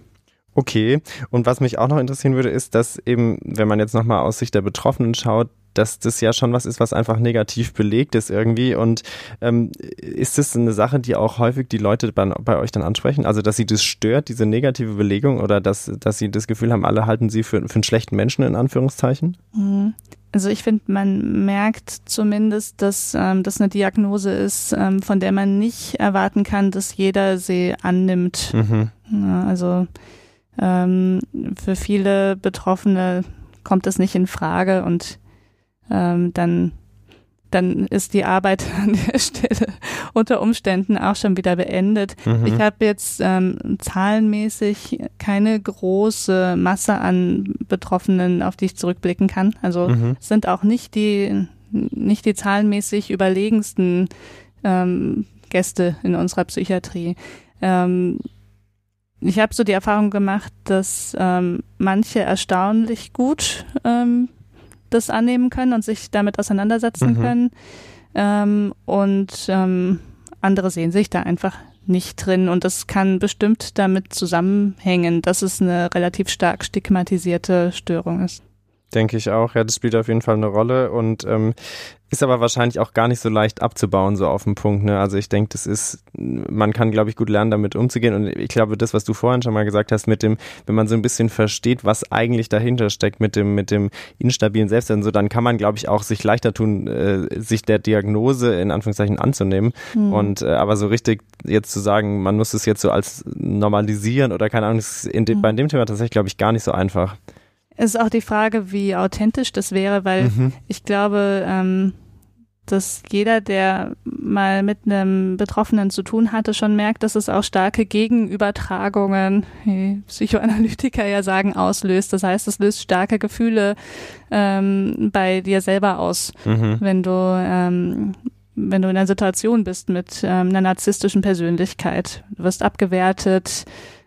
Okay, und was mich auch noch interessieren würde, ist, dass eben, wenn man jetzt nochmal aus Sicht der Betroffenen schaut, dass das ja schon was ist, was einfach negativ belegt ist irgendwie. Und ähm, ist das eine Sache, die auch häufig die Leute bei, bei, euch dann ansprechen? Also, dass sie das stört, diese negative Belegung, oder dass, dass sie das Gefühl haben, alle halten sie für, für einen schlechten Menschen in Anführungszeichen? Mhm. Also ich finde, man merkt zumindest, dass ähm, das eine Diagnose ist, ähm, von der man nicht erwarten kann, dass jeder sie annimmt. Mhm. Ja, also ähm, für viele Betroffene kommt das nicht in Frage und ähm, dann dann ist die Arbeit an der Stelle unter Umständen auch schon wieder beendet. Mhm. Ich habe jetzt ähm, zahlenmäßig keine große Masse an Betroffenen, auf die ich zurückblicken kann. Also mhm. sind auch nicht die nicht die zahlenmäßig überlegensten ähm, Gäste in unserer Psychiatrie. Ähm, ich habe so die Erfahrung gemacht, dass ähm, manche erstaunlich gut ähm, das annehmen können und sich damit auseinandersetzen mhm. können. Ähm, und ähm, andere sehen sich da einfach nicht drin. Und das kann bestimmt damit zusammenhängen, dass es eine relativ stark stigmatisierte Störung ist. Denke ich auch, ja, das spielt auf jeden Fall eine Rolle und ähm, ist aber wahrscheinlich auch gar nicht so leicht abzubauen, so auf dem Punkt. Ne? Also ich denke, das ist, man kann, glaube ich, gut lernen, damit umzugehen. Und ich glaube, das, was du vorhin schon mal gesagt hast, mit dem, wenn man so ein bisschen versteht, was eigentlich dahinter steckt, mit dem, mit dem instabilen Selbstwert und so, dann kann man, glaube ich, auch sich leichter tun, äh, sich der Diagnose in Anführungszeichen anzunehmen. Mhm. Und äh, aber so richtig jetzt zu sagen, man muss es jetzt so als normalisieren oder keine Ahnung, ist in de, mhm. bei dem Thema tatsächlich, glaube ich, gar nicht so einfach. Es ist auch die Frage, wie authentisch das wäre, weil mhm. ich glaube, ähm, dass jeder, der mal mit einem Betroffenen zu tun hatte, schon merkt, dass es auch starke Gegenübertragungen, wie Psychoanalytiker ja sagen, auslöst. Das heißt, es löst starke Gefühle ähm, bei dir selber aus, mhm. wenn du ähm, wenn du in einer Situation bist mit ähm, einer narzisstischen Persönlichkeit. Du wirst abgewertet,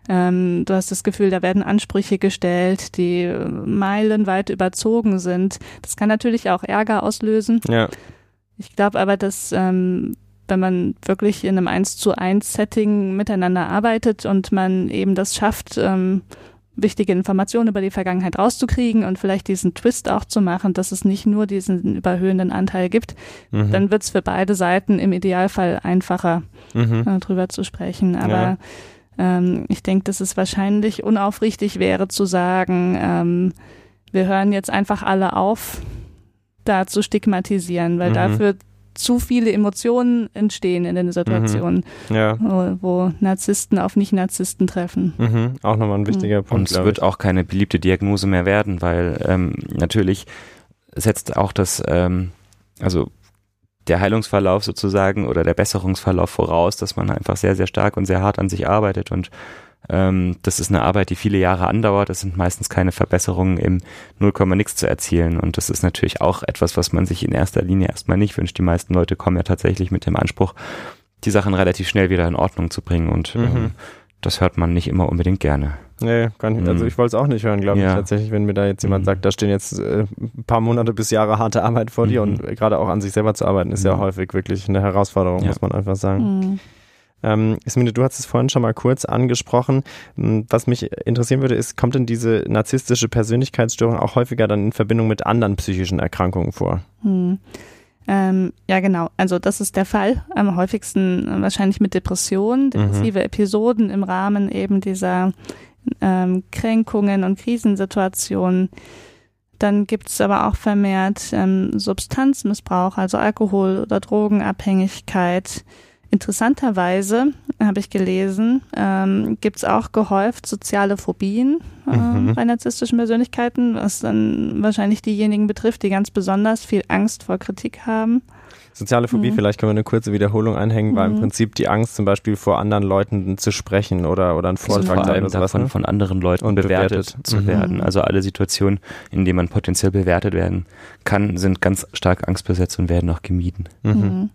ähm, du hast das Gefühl, da werden Ansprüche gestellt, die meilenweit überzogen sind. Das kann natürlich auch Ärger auslösen. Ja. Ich glaube aber, dass ähm, wenn man wirklich in einem eins zu eins Setting miteinander arbeitet und man eben das schafft, ähm, wichtige Informationen über die Vergangenheit rauszukriegen und vielleicht diesen Twist auch zu machen, dass es nicht nur diesen überhöhenden Anteil gibt, mhm. dann wird es für beide Seiten im Idealfall einfacher, mhm. äh, drüber zu sprechen. Aber ja. Ähm, ich denke, dass es wahrscheinlich unaufrichtig wäre zu sagen, ähm, wir hören jetzt einfach alle auf, da zu stigmatisieren, weil mhm. dafür zu viele Emotionen entstehen in den Situationen, mhm. ja. wo, wo, Narzissten auf Nicht-Narzissten treffen. Mhm. Auch nochmal ein wichtiger mhm. Punkt. Und es wird auch keine beliebte Diagnose mehr werden, weil ähm, natürlich setzt auch das, ähm, also der Heilungsverlauf sozusagen oder der Besserungsverlauf voraus, dass man einfach sehr, sehr stark und sehr hart an sich arbeitet und ähm, das ist eine Arbeit, die viele Jahre andauert. Das sind meistens keine Verbesserungen im 0, nix zu erzielen. Und das ist natürlich auch etwas, was man sich in erster Linie erstmal nicht wünscht. Die meisten Leute kommen ja tatsächlich mit dem Anspruch, die Sachen relativ schnell wieder in Ordnung zu bringen. Und mhm. ähm, das hört man nicht immer unbedingt gerne. Nee, kann ich, also mhm. ich wollte es auch nicht hören, glaube ja. ich, tatsächlich, wenn mir da jetzt jemand mhm. sagt, da stehen jetzt äh, ein paar Monate bis Jahre harte Arbeit vor mhm. dir und gerade auch an sich selber zu arbeiten, ist ja mhm. häufig wirklich eine Herausforderung, ja. muss man einfach sagen. Mhm. Ähm, Ismine, du hast es vorhin schon mal kurz angesprochen. Hm, was mich interessieren würde, ist, kommt denn diese narzisstische Persönlichkeitsstörung auch häufiger dann in Verbindung mit anderen psychischen Erkrankungen vor? Hm. Ähm, ja, genau. Also das ist der Fall. Am häufigsten wahrscheinlich mit Depressionen, depressive mhm. Episoden im Rahmen eben dieser ähm, Kränkungen und Krisensituationen. Dann gibt es aber auch vermehrt ähm, Substanzmissbrauch, also Alkohol- oder Drogenabhängigkeit. Interessanterweise habe ich gelesen, ähm, gibt es auch gehäuft soziale Phobien äh, mhm. bei narzisstischen Persönlichkeiten, was dann wahrscheinlich diejenigen betrifft, die ganz besonders viel Angst vor Kritik haben. Soziale Phobie, mhm. vielleicht können wir eine kurze Wiederholung einhängen, mhm. war im mhm. Prinzip die Angst zum Beispiel vor anderen Leuten zu sprechen oder, oder einen Vortrag also oder sowas. Davon, ne? von anderen Leuten und bewertet, bewertet. zu mhm. werden. Also alle Situationen, in denen man potenziell bewertet werden kann, sind ganz stark angstbesetzt und werden auch gemieden. Mhm. mhm.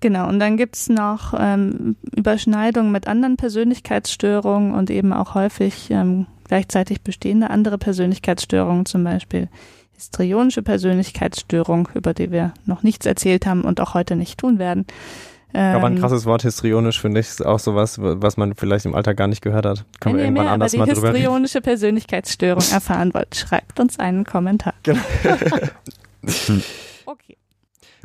Genau, und dann gibt's noch ähm, Überschneidungen mit anderen Persönlichkeitsstörungen und eben auch häufig ähm, gleichzeitig bestehende andere Persönlichkeitsstörungen, zum Beispiel histrionische Persönlichkeitsstörung, über die wir noch nichts erzählt haben und auch heute nicht tun werden. Aber ein ähm, krasses Wort histrionisch finde ich ist auch sowas, was man vielleicht im Alltag gar nicht gehört hat. Können wir irgendwann anders mal drüber reden. Wenn ihr histrionische Persönlichkeitsstörung erfahren wollt, schreibt uns einen Kommentar. Genau.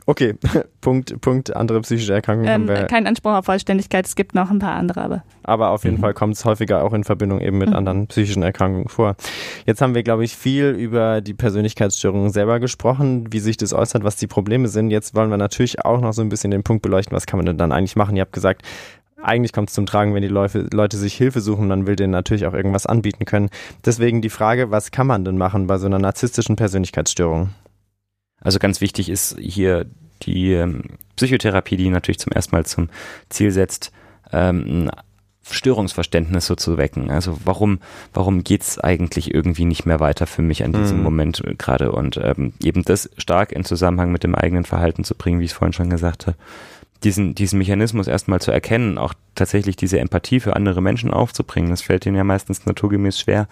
okay. Punkt, Punkt, andere psychische Erkrankungen. Ähm, kein Anspruch auf Vollständigkeit, es gibt noch ein paar andere, aber. Aber auf jeden mhm. Fall kommt es häufiger auch in Verbindung eben mit mhm. anderen psychischen Erkrankungen vor. Jetzt haben wir, glaube ich, viel über die Persönlichkeitsstörungen selber gesprochen, wie sich das äußert, was die Probleme sind. Jetzt wollen wir natürlich auch noch so ein bisschen den Punkt beleuchten, was kann man denn dann eigentlich machen? Ihr habt gesagt, eigentlich kommt es zum Tragen, wenn die Leute, Leute sich Hilfe suchen, dann will denen natürlich auch irgendwas anbieten können. Deswegen die Frage, was kann man denn machen bei so einer narzisstischen Persönlichkeitsstörung? Also ganz wichtig ist hier die ähm, Psychotherapie, die natürlich zum ersten Mal zum Ziel setzt, ähm, ein Störungsverständnis so zu wecken. Also warum, warum geht's eigentlich irgendwie nicht mehr weiter für mich an diesem mhm. Moment gerade und ähm, eben das stark in Zusammenhang mit dem eigenen Verhalten zu bringen, wie ich es vorhin schon gesagt habe. Diesen, diesen Mechanismus erstmal zu erkennen, auch tatsächlich diese Empathie für andere Menschen aufzubringen, das fällt ihnen ja meistens naturgemäß schwer,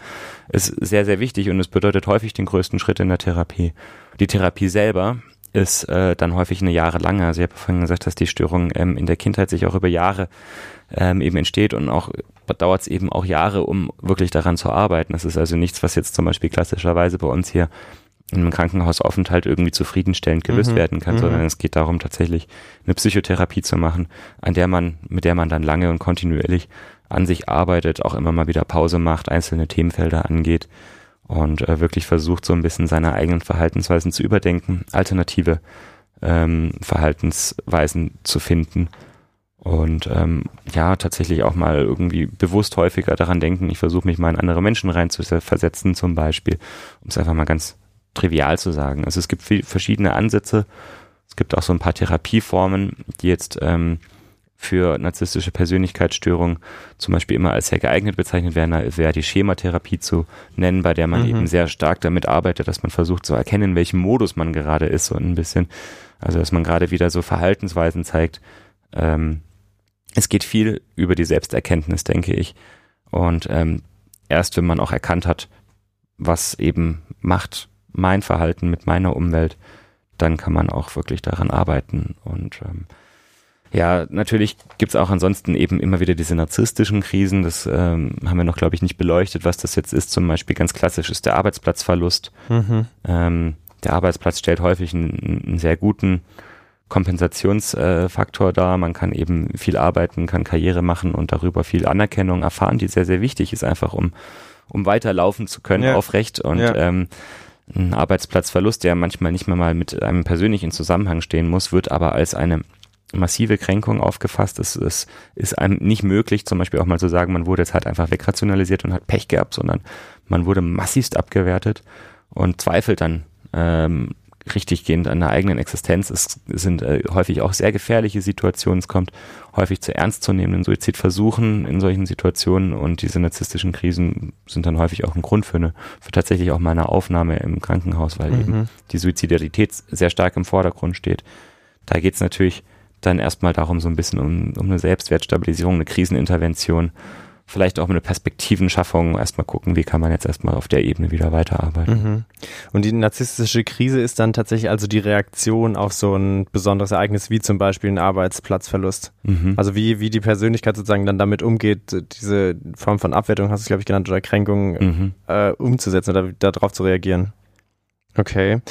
ist sehr, sehr wichtig und es bedeutet häufig den größten Schritt in der Therapie. Die Therapie selber ist äh, dann häufig eine jahrelange. Also ich habe vorhin gesagt, dass die Störung ähm, in der Kindheit sich auch über Jahre ähm, eben entsteht und auch dauert es eben auch Jahre, um wirklich daran zu arbeiten. Das ist also nichts, was jetzt zum Beispiel klassischerweise bei uns hier in einem Krankenhausaufenthalt irgendwie zufriedenstellend gelöst mhm. werden kann, mhm. sondern es geht darum, tatsächlich eine Psychotherapie zu machen, an der man, mit der man dann lange und kontinuierlich an sich arbeitet, auch immer mal wieder Pause macht, einzelne Themenfelder angeht und äh, wirklich versucht, so ein bisschen seine eigenen Verhaltensweisen zu überdenken, alternative ähm, Verhaltensweisen zu finden und ähm, ja, tatsächlich auch mal irgendwie bewusst häufiger daran denken, ich versuche mich mal in andere Menschen rein zu versetzen zum Beispiel, um es einfach mal ganz trivial zu sagen. Also es gibt viel, verschiedene Ansätze, es gibt auch so ein paar Therapieformen, die jetzt ähm, für narzisstische Persönlichkeitsstörungen zum Beispiel immer als sehr geeignet bezeichnet werden, wäre die Schematherapie zu nennen, bei der man mhm. eben sehr stark damit arbeitet, dass man versucht zu erkennen, in welchem Modus man gerade ist und ein bisschen, also dass man gerade wieder so Verhaltensweisen zeigt. Ähm, es geht viel über die Selbsterkenntnis, denke ich. Und ähm, erst wenn man auch erkannt hat, was eben macht mein Verhalten mit meiner Umwelt, dann kann man auch wirklich daran arbeiten und ähm, ja, natürlich gibt's auch ansonsten eben immer wieder diese narzisstischen Krisen. Das ähm, haben wir noch, glaube ich, nicht beleuchtet, was das jetzt ist. Zum Beispiel ganz klassisch ist der Arbeitsplatzverlust. Mhm. Ähm, der Arbeitsplatz stellt häufig einen, einen sehr guten Kompensationsfaktor äh, dar. Man kann eben viel arbeiten, kann Karriere machen und darüber viel Anerkennung erfahren, die sehr, sehr wichtig ist, einfach um, um weiterlaufen zu können, ja. aufrecht. Und ja. ähm, ein Arbeitsplatzverlust, der manchmal nicht mehr mal mit einem persönlichen Zusammenhang stehen muss, wird aber als eine massive Kränkung aufgefasst. Es, es ist einem nicht möglich, zum Beispiel auch mal zu sagen, man wurde jetzt halt einfach wegrationalisiert und hat Pech gehabt, sondern man wurde massivst abgewertet und zweifelt dann ähm, richtiggehend an der eigenen Existenz. Es sind äh, häufig auch sehr gefährliche Situationen. Es kommt häufig zu ernstzunehmenden Suizidversuchen in solchen Situationen und diese narzisstischen Krisen sind dann häufig auch ein Grund für eine, für tatsächlich auch mal eine Aufnahme im Krankenhaus, weil mhm. eben die Suizidarität sehr stark im Vordergrund steht. Da geht es natürlich dann erstmal darum, so ein bisschen um, um eine Selbstwertstabilisierung, eine Krisenintervention, vielleicht auch eine Perspektivenschaffung, erstmal gucken, wie kann man jetzt erstmal auf der Ebene wieder weiterarbeiten. Mhm. Und die narzisstische Krise ist dann tatsächlich also die Reaktion auf so ein besonderes Ereignis, wie zum Beispiel ein Arbeitsplatzverlust. Mhm. Also wie, wie die Persönlichkeit sozusagen dann damit umgeht, diese Form von Abwertung, hast du glaube ich genannt, oder Kränkung mhm. äh, umzusetzen oder darauf zu reagieren. Okay.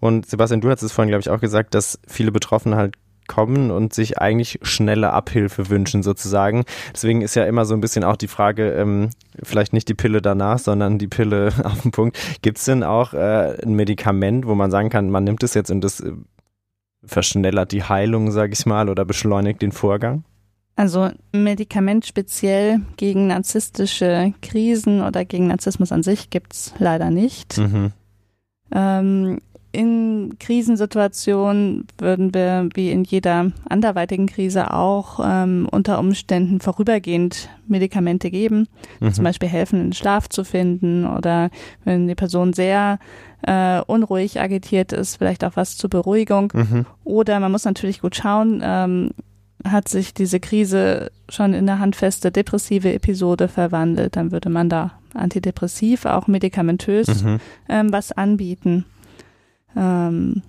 Und Sebastian, du hast es vorhin, glaube ich, auch gesagt, dass viele Betroffene halt kommen und sich eigentlich schnelle Abhilfe wünschen sozusagen. Deswegen ist ja immer so ein bisschen auch die Frage, ähm, vielleicht nicht die Pille danach, sondern die Pille auf den Punkt. Gibt es denn auch äh, ein Medikament, wo man sagen kann, man nimmt es jetzt und das äh, verschnellert die Heilung, sage ich mal, oder beschleunigt den Vorgang? Also ein Medikament speziell gegen narzisstische Krisen oder gegen Narzissmus an sich gibt es leider nicht. Mhm. Ähm, in Krisensituationen würden wir, wie in jeder anderweitigen Krise auch, ähm, unter Umständen vorübergehend Medikamente geben, mhm. zum Beispiel helfen, den Schlaf zu finden oder wenn die Person sehr äh, unruhig agitiert ist, vielleicht auch was zur Beruhigung. Mhm. Oder man muss natürlich gut schauen, ähm, hat sich diese Krise schon in eine handfeste depressive Episode verwandelt, dann würde man da antidepressiv, auch medikamentös Mhm. ähm, was anbieten. Ähm,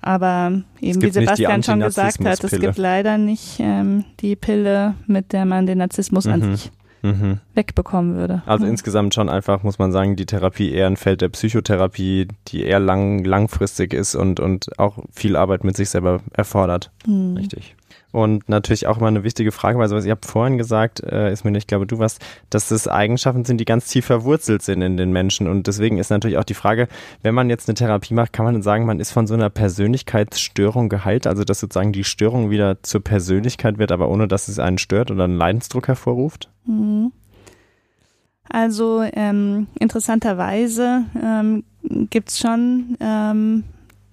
aber eben wie Sebastian schon gesagt hat, es gibt leider nicht ähm, die Pille, mit der man den Narzissmus an Mhm. sich Mhm. wegbekommen würde. Also Mhm. insgesamt schon einfach, muss man sagen, die Therapie eher ein Feld der Psychotherapie, die eher lang, langfristig ist und, und auch viel Arbeit mit sich selber erfordert. Mhm. Richtig. Und natürlich auch immer eine wichtige Frage, weil sowas, ihr habt vorhin gesagt, äh, ist mir nicht, ich glaube du was, dass das Eigenschaften sind, die ganz tief verwurzelt sind in den Menschen. Und deswegen ist natürlich auch die Frage, wenn man jetzt eine Therapie macht, kann man dann sagen, man ist von so einer Persönlichkeitsstörung geheilt, also dass sozusagen die Störung wieder zur Persönlichkeit wird, aber ohne dass es einen stört oder einen Leidensdruck hervorruft? Mhm. Also ähm, interessanterweise ähm, gibt es schon ähm,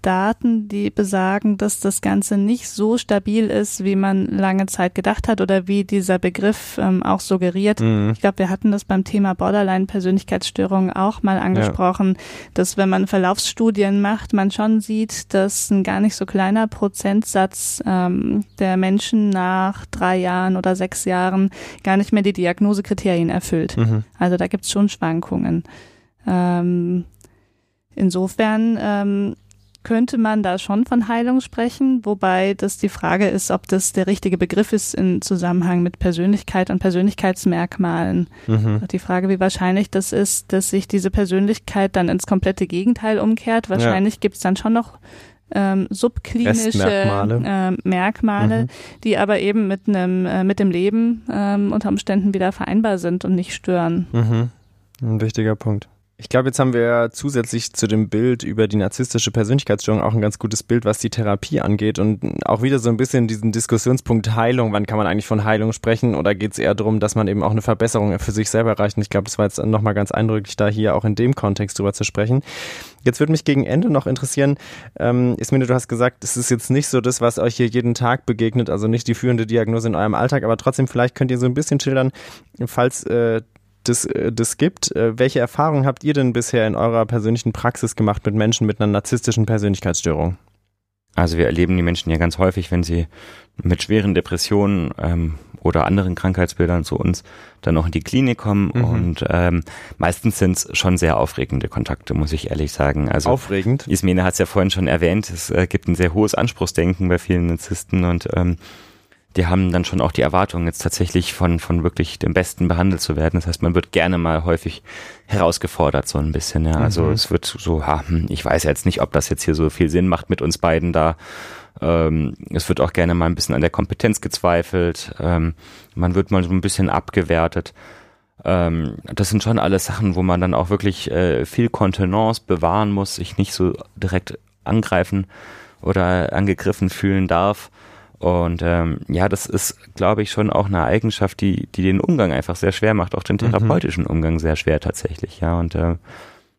Daten, die besagen, dass das Ganze nicht so stabil ist, wie man lange Zeit gedacht hat oder wie dieser Begriff ähm, auch suggeriert. Mhm. Ich glaube, wir hatten das beim Thema Borderline-Persönlichkeitsstörung auch mal angesprochen, dass wenn man Verlaufsstudien macht, man schon sieht, dass ein gar nicht so kleiner Prozentsatz ähm, der Menschen nach drei Jahren oder sechs Jahren gar nicht mehr die Diagnosekriterien erfüllt. Mhm. Also da gibt es schon Schwankungen. Ähm, insofern ähm, könnte man da schon von Heilung sprechen, wobei das die Frage ist, ob das der richtige Begriff ist im Zusammenhang mit Persönlichkeit und Persönlichkeitsmerkmalen. Mhm. Die Frage, wie wahrscheinlich das ist, dass sich diese Persönlichkeit dann ins komplette Gegenteil umkehrt. Wahrscheinlich gibt es dann schon noch ähm, subklinische ähm, Merkmale, Mhm. die aber eben mit einem äh, mit dem Leben ähm, unter Umständen wieder vereinbar sind und nicht stören. Mhm. Ein wichtiger Punkt. Ich glaube, jetzt haben wir zusätzlich zu dem Bild über die narzisstische Persönlichkeitsstörung auch ein ganz gutes Bild, was die Therapie angeht und auch wieder so ein bisschen diesen Diskussionspunkt Heilung. Wann kann man eigentlich von Heilung sprechen oder geht es eher darum, dass man eben auch eine Verbesserung für sich selber erreicht? Und ich glaube, das war jetzt nochmal ganz eindrücklich, da hier auch in dem Kontext drüber zu sprechen. Jetzt würde mich gegen Ende noch interessieren, ähm, Ismene, du hast gesagt, es ist jetzt nicht so das, was euch hier jeden Tag begegnet, also nicht die führende Diagnose in eurem Alltag, aber trotzdem vielleicht könnt ihr so ein bisschen schildern, falls äh, das, äh, das gibt. Äh, Welche Erfahrungen habt ihr denn bisher in eurer persönlichen Praxis gemacht mit Menschen mit einer narzisstischen Persönlichkeitsstörung? Also wir erleben die Menschen ja ganz häufig, wenn sie mit schweren Depressionen ähm, oder anderen Krankheitsbildern zu uns dann auch in die Klinik kommen Mhm. und ähm, meistens sind es schon sehr aufregende Kontakte, muss ich ehrlich sagen. Also Aufregend. Ismene hat es ja vorhin schon erwähnt, es äh, gibt ein sehr hohes Anspruchsdenken bei vielen Narzissten und ähm, die haben dann schon auch die Erwartung, jetzt tatsächlich von, von wirklich dem Besten behandelt zu werden. Das heißt, man wird gerne mal häufig herausgefordert, so ein bisschen. Ja. Also Mhm. es wird so, ha, hm, ich weiß jetzt nicht, ob das jetzt hier so viel Sinn macht mit uns beiden da. Ähm, es wird auch gerne mal ein bisschen an der Kompetenz gezweifelt. Ähm, man wird mal so ein bisschen abgewertet. Ähm, das sind schon alles Sachen, wo man dann auch wirklich äh, viel Kontenance bewahren muss, sich nicht so direkt angreifen oder angegriffen fühlen darf. Und ähm, ja, das ist, glaube ich, schon auch eine Eigenschaft, die, die den Umgang einfach sehr schwer macht, auch den therapeutischen Umgang sehr schwer tatsächlich, ja. Und äh,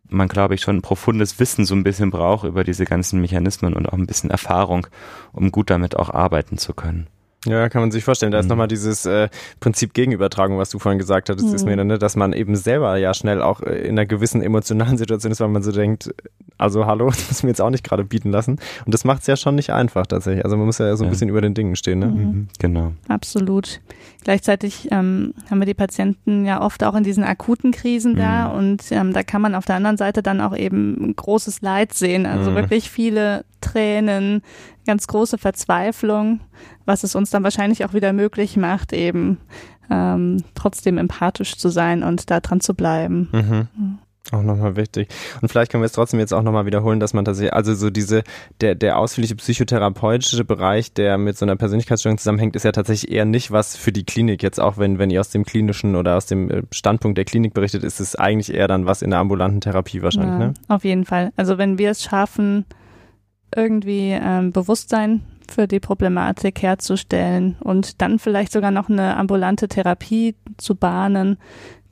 man, glaube ich, schon ein profundes Wissen so ein bisschen braucht über diese ganzen Mechanismen und auch ein bisschen Erfahrung, um gut damit auch arbeiten zu können. Ja, kann man sich vorstellen. Da ist Mhm. nochmal dieses äh, Prinzip Gegenübertragung, was du vorhin gesagt hattest, Mhm. ist mir, ne, dass man eben selber ja schnell auch äh, in einer gewissen emotionalen Situation ist, weil man so denkt, also hallo, das muss mir jetzt auch nicht gerade bieten lassen. Und das macht es ja schon nicht einfach tatsächlich. Also man muss ja so ein Ja. bisschen über den Dingen stehen. Ne? Mhm. Genau. Absolut. Gleichzeitig ähm, haben wir die Patienten ja oft auch in diesen akuten Krisen da Mhm. und ähm, da kann man auf der anderen Seite dann auch eben großes Leid sehen. Also Mhm. wirklich viele Tränen, ganz große Verzweiflung, was es uns dann wahrscheinlich auch wieder möglich macht, eben ähm, trotzdem empathisch zu sein und da dran zu bleiben. Mhm. Auch nochmal wichtig. Und vielleicht können wir es trotzdem jetzt auch nochmal wiederholen, dass man tatsächlich, also so diese, der, der ausführliche psychotherapeutische Bereich, der mit so einer Persönlichkeitsstörung zusammenhängt, ist ja tatsächlich eher nicht was für die Klinik. Jetzt auch wenn, wenn ihr aus dem klinischen oder aus dem äh, Standpunkt der Klinik berichtet, ist es eigentlich eher dann was in der ambulanten Therapie wahrscheinlich, Ja, ne? Auf jeden Fall. Also wenn wir es schaffen, irgendwie ähm, Bewusstsein für die Problematik herzustellen und dann vielleicht sogar noch eine ambulante Therapie zu bahnen,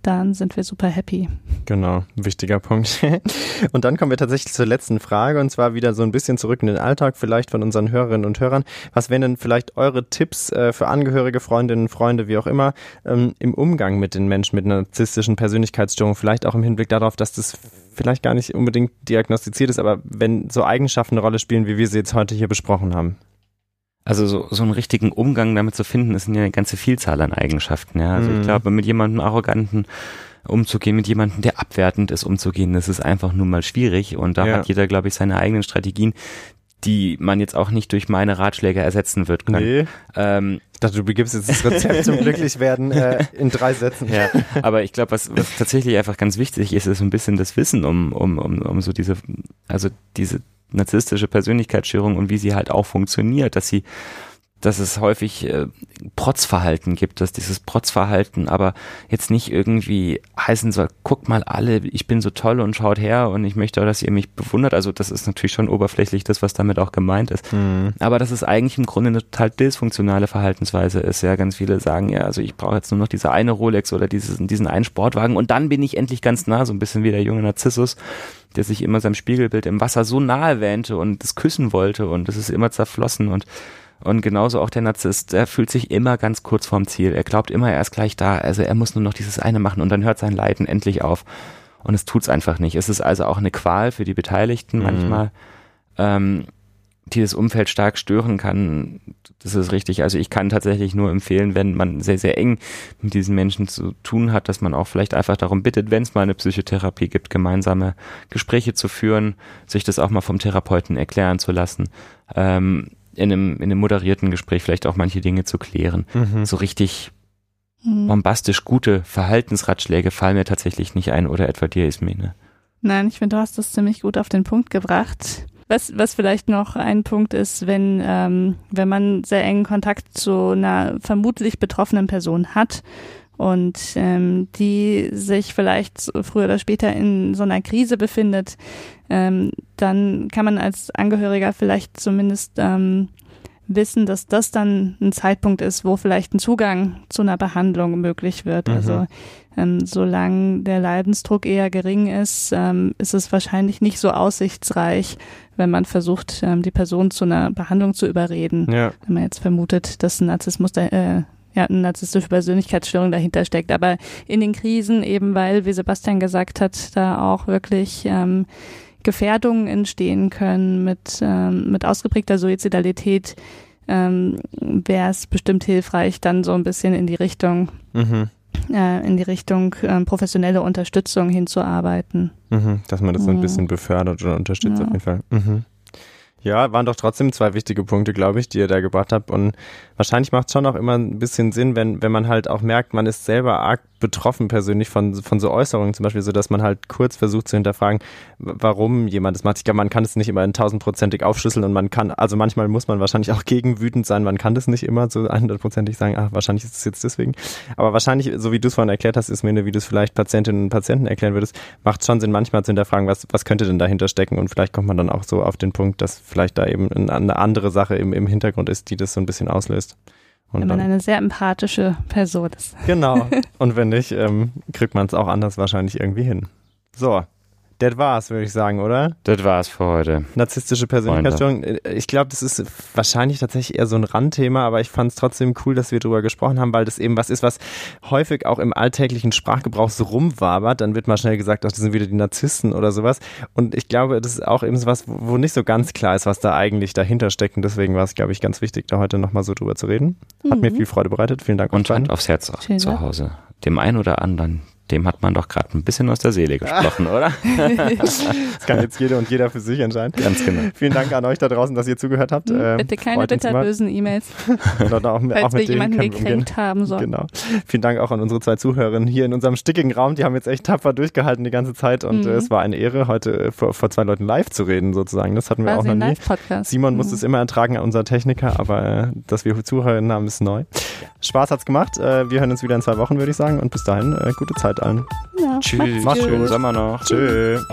dann sind wir super happy. Genau, wichtiger Punkt. und dann kommen wir tatsächlich zur letzten Frage und zwar wieder so ein bisschen zurück in den Alltag, vielleicht von unseren Hörerinnen und Hörern. Was wären denn vielleicht eure Tipps äh, für Angehörige, Freundinnen, Freunde, wie auch immer, ähm, im Umgang mit den Menschen mit narzisstischen Persönlichkeitsstörung? Vielleicht auch im Hinblick darauf, dass das vielleicht gar nicht unbedingt diagnostiziert ist, aber wenn so Eigenschaften eine Rolle spielen, wie wir sie jetzt heute hier besprochen haben. Also so, so einen richtigen Umgang damit zu finden, ist eine ganze Vielzahl an Eigenschaften. Ja. Also Mhm. ich glaube, mit jemandem arroganten umzugehen, mit jemandem, der abwertend ist, umzugehen. Das ist einfach nur mal schwierig und da Ja. hat jeder, glaube ich, seine eigenen Strategien, die man jetzt auch nicht durch meine Ratschläge ersetzen wird können. Nee. Ähm, Ich dachte, du begibst jetzt das Rezept zum Glücklichwerden äh, in drei Sätzen. ja, aber ich glaube, was, was tatsächlich einfach ganz wichtig ist, ist so ein bisschen das Wissen um, um, um, um so diese, also diese narzisstische Persönlichkeitsstörung und wie sie halt auch funktioniert, dass sie dass es häufig äh, Protzverhalten gibt, dass dieses Protzverhalten aber jetzt nicht irgendwie heißen soll, guckt mal alle, ich bin so toll und schaut her und ich möchte, dass ihr mich bewundert. Also das ist natürlich schon oberflächlich das, was damit auch gemeint ist. Mhm. Aber dass es eigentlich im Grunde eine total dysfunktionale Verhaltensweise ist. Ja, ganz viele sagen ja, also ich brauche jetzt nur noch diese eine Rolex oder dieses, diesen einen Sportwagen und dann bin ich endlich ganz nah, so ein bisschen wie der junge Narzissus, der sich immer seinem Spiegelbild im Wasser so nahe wähnte und das küssen wollte und das ist immer zerflossen und und genauso auch der Narzisst, der fühlt sich immer ganz kurz vorm Ziel. Er glaubt immer, er ist gleich da. Also er muss nur noch dieses eine machen und dann hört sein Leiden endlich auf. Und es tut's einfach nicht. Es ist also auch eine Qual für die Beteiligten Mhm. manchmal, ähm, die das Umfeld stark stören kann. Das ist richtig. Also ich kann tatsächlich nur empfehlen, wenn man sehr, sehr eng mit diesen Menschen zu tun hat, dass man auch vielleicht einfach darum bittet, wenn es mal eine Psychotherapie gibt, gemeinsame Gespräche zu führen, sich das auch mal vom Therapeuten erklären zu lassen. Ähm, in einem, in einem moderierten Gespräch vielleicht auch manche Dinge zu klären. Mhm. So richtig Hm. bombastisch gute Verhaltensratschläge fallen mir tatsächlich nicht ein oder etwa dir, Ismene. Nein, ich finde, du hast das ziemlich gut auf den Punkt gebracht. Was, was vielleicht noch ein Punkt ist, wenn, ähm, wenn man sehr engen Kontakt zu einer vermutlich betroffenen Person hat und ähm, die sich vielleicht so früher oder später in so einer Krise befindet, ähm, dann kann man als Angehöriger vielleicht zumindest ähm, wissen, dass das dann ein Zeitpunkt ist, wo vielleicht ein Zugang zu einer Behandlung möglich wird. Mhm. Also ähm, solange der Leidensdruck eher gering ist, ähm, ist es wahrscheinlich nicht so aussichtsreich, wenn man versucht, ähm, die Person zu einer Behandlung zu überreden. Ja. Wenn man jetzt vermutet, dass ein Narzissmus, da, äh, ja, eine narzisstische Persönlichkeitsstörung dahinter steckt. Aber in den Krisen eben, weil, wie Sebastian gesagt hat, da auch wirklich ähm, Gefährdungen entstehen können mit, ähm, mit ausgeprägter Suizidalität, ähm, wäre es bestimmt hilfreich, dann so ein bisschen in die Richtung Mhm. äh, in die Richtung ähm, professionelle Unterstützung hinzuarbeiten. Mhm. Dass man das so ein bisschen befördert oder unterstützt Ja. auf jeden Fall. Mhm. Ja, waren doch trotzdem zwei wichtige Punkte, glaube ich, die ihr da gebracht habt. Und wahrscheinlich macht es schon auch immer ein bisschen Sinn, wenn, wenn man halt auch merkt, man ist selber arg betroffen persönlich von, von so Äußerungen, zum Beispiel so, dass man halt kurz versucht zu hinterfragen, warum jemand das macht. Ich glaube, man kann es nicht immer in tausendprozentig aufschlüsseln und man kann, also manchmal muss man wahrscheinlich auch gegen wütend sein. Man kann das nicht immer so hundertprozentig sagen, ach, wahrscheinlich ist es jetzt deswegen. Aber wahrscheinlich, so wie du es vorhin erklärt hast, ist mir, wie du es vielleicht Patientinnen und Patienten erklären würdest, macht schon Sinn, manchmal zu hinterfragen, was, was könnte denn dahinter stecken und vielleicht kommt man dann auch so auf den Punkt, dass vielleicht da eben ein- eine andere Sache im, im Hintergrund ist, die das so ein bisschen auslöst. Und wenn man dann, eine sehr empathische Person ist. genau. Und wenn nicht, ähm, kriegt man es auch anders wahrscheinlich irgendwie hin. So, das war's, würde ich sagen, oder? Das war's für heute. Narzisstische Persönlichkeitsstörung. Äh, Ich glaube, das ist wahrscheinlich tatsächlich eher so ein Randthema, aber ich fand es trotzdem cool, dass wir drüber gesprochen haben, weil das eben was ist, was häufig auch im alltäglichen Sprachgebrauch so rumwabert. Dann wird mal schnell gesagt, ach, das sind wieder die Narzissten oder sowas. Und ich glaube, das ist auch eben so was, wo nicht so ganz klar ist, was da eigentlich dahinter steckt. Und deswegen war es, glaube ich, ganz wichtig, da heute nochmal so drüber zu reden. Hat mir Mhm. viel Freude bereitet. Vielen Dank. Und Hand aufs Herz auch Schön, zu ne? Hause. Dem einen oder anderen, dem hat man doch gerade ein bisschen aus der Seele gesprochen, oder? Das kann jetzt jeder und jeder für sich entscheiden. Ganz genau. Vielen Dank an euch da draußen, dass ihr zugehört habt. Ähm, Bitte keine bitterbösen E-Mails, Oder auch, mit- auch falls wir jemanden gekränkt haben sollen. Genau. Vielen Dank auch an unsere zwei Zuhörerinnen hier in unserem stickigen Raum. Die haben jetzt echt tapfer durchgehalten die ganze Zeit und Mhm. äh, es war eine Ehre, heute äh, vor, vor zwei Leuten live zu reden sozusagen. Das hatten wir auch Quasi noch ein nie. Live-Podcast. Simon muss Mhm. es immer ertragen, unser Techniker, aber äh, dass wir Zuhörerinnen haben, ist neu. Spaß hat's gemacht. Äh, wir hören uns wieder in zwei Wochen, würde ich sagen. Und bis dahin, äh, gute Zeit Zeit an. Ja, Tschüss. Macht's schön. Sommer noch. Tschüss.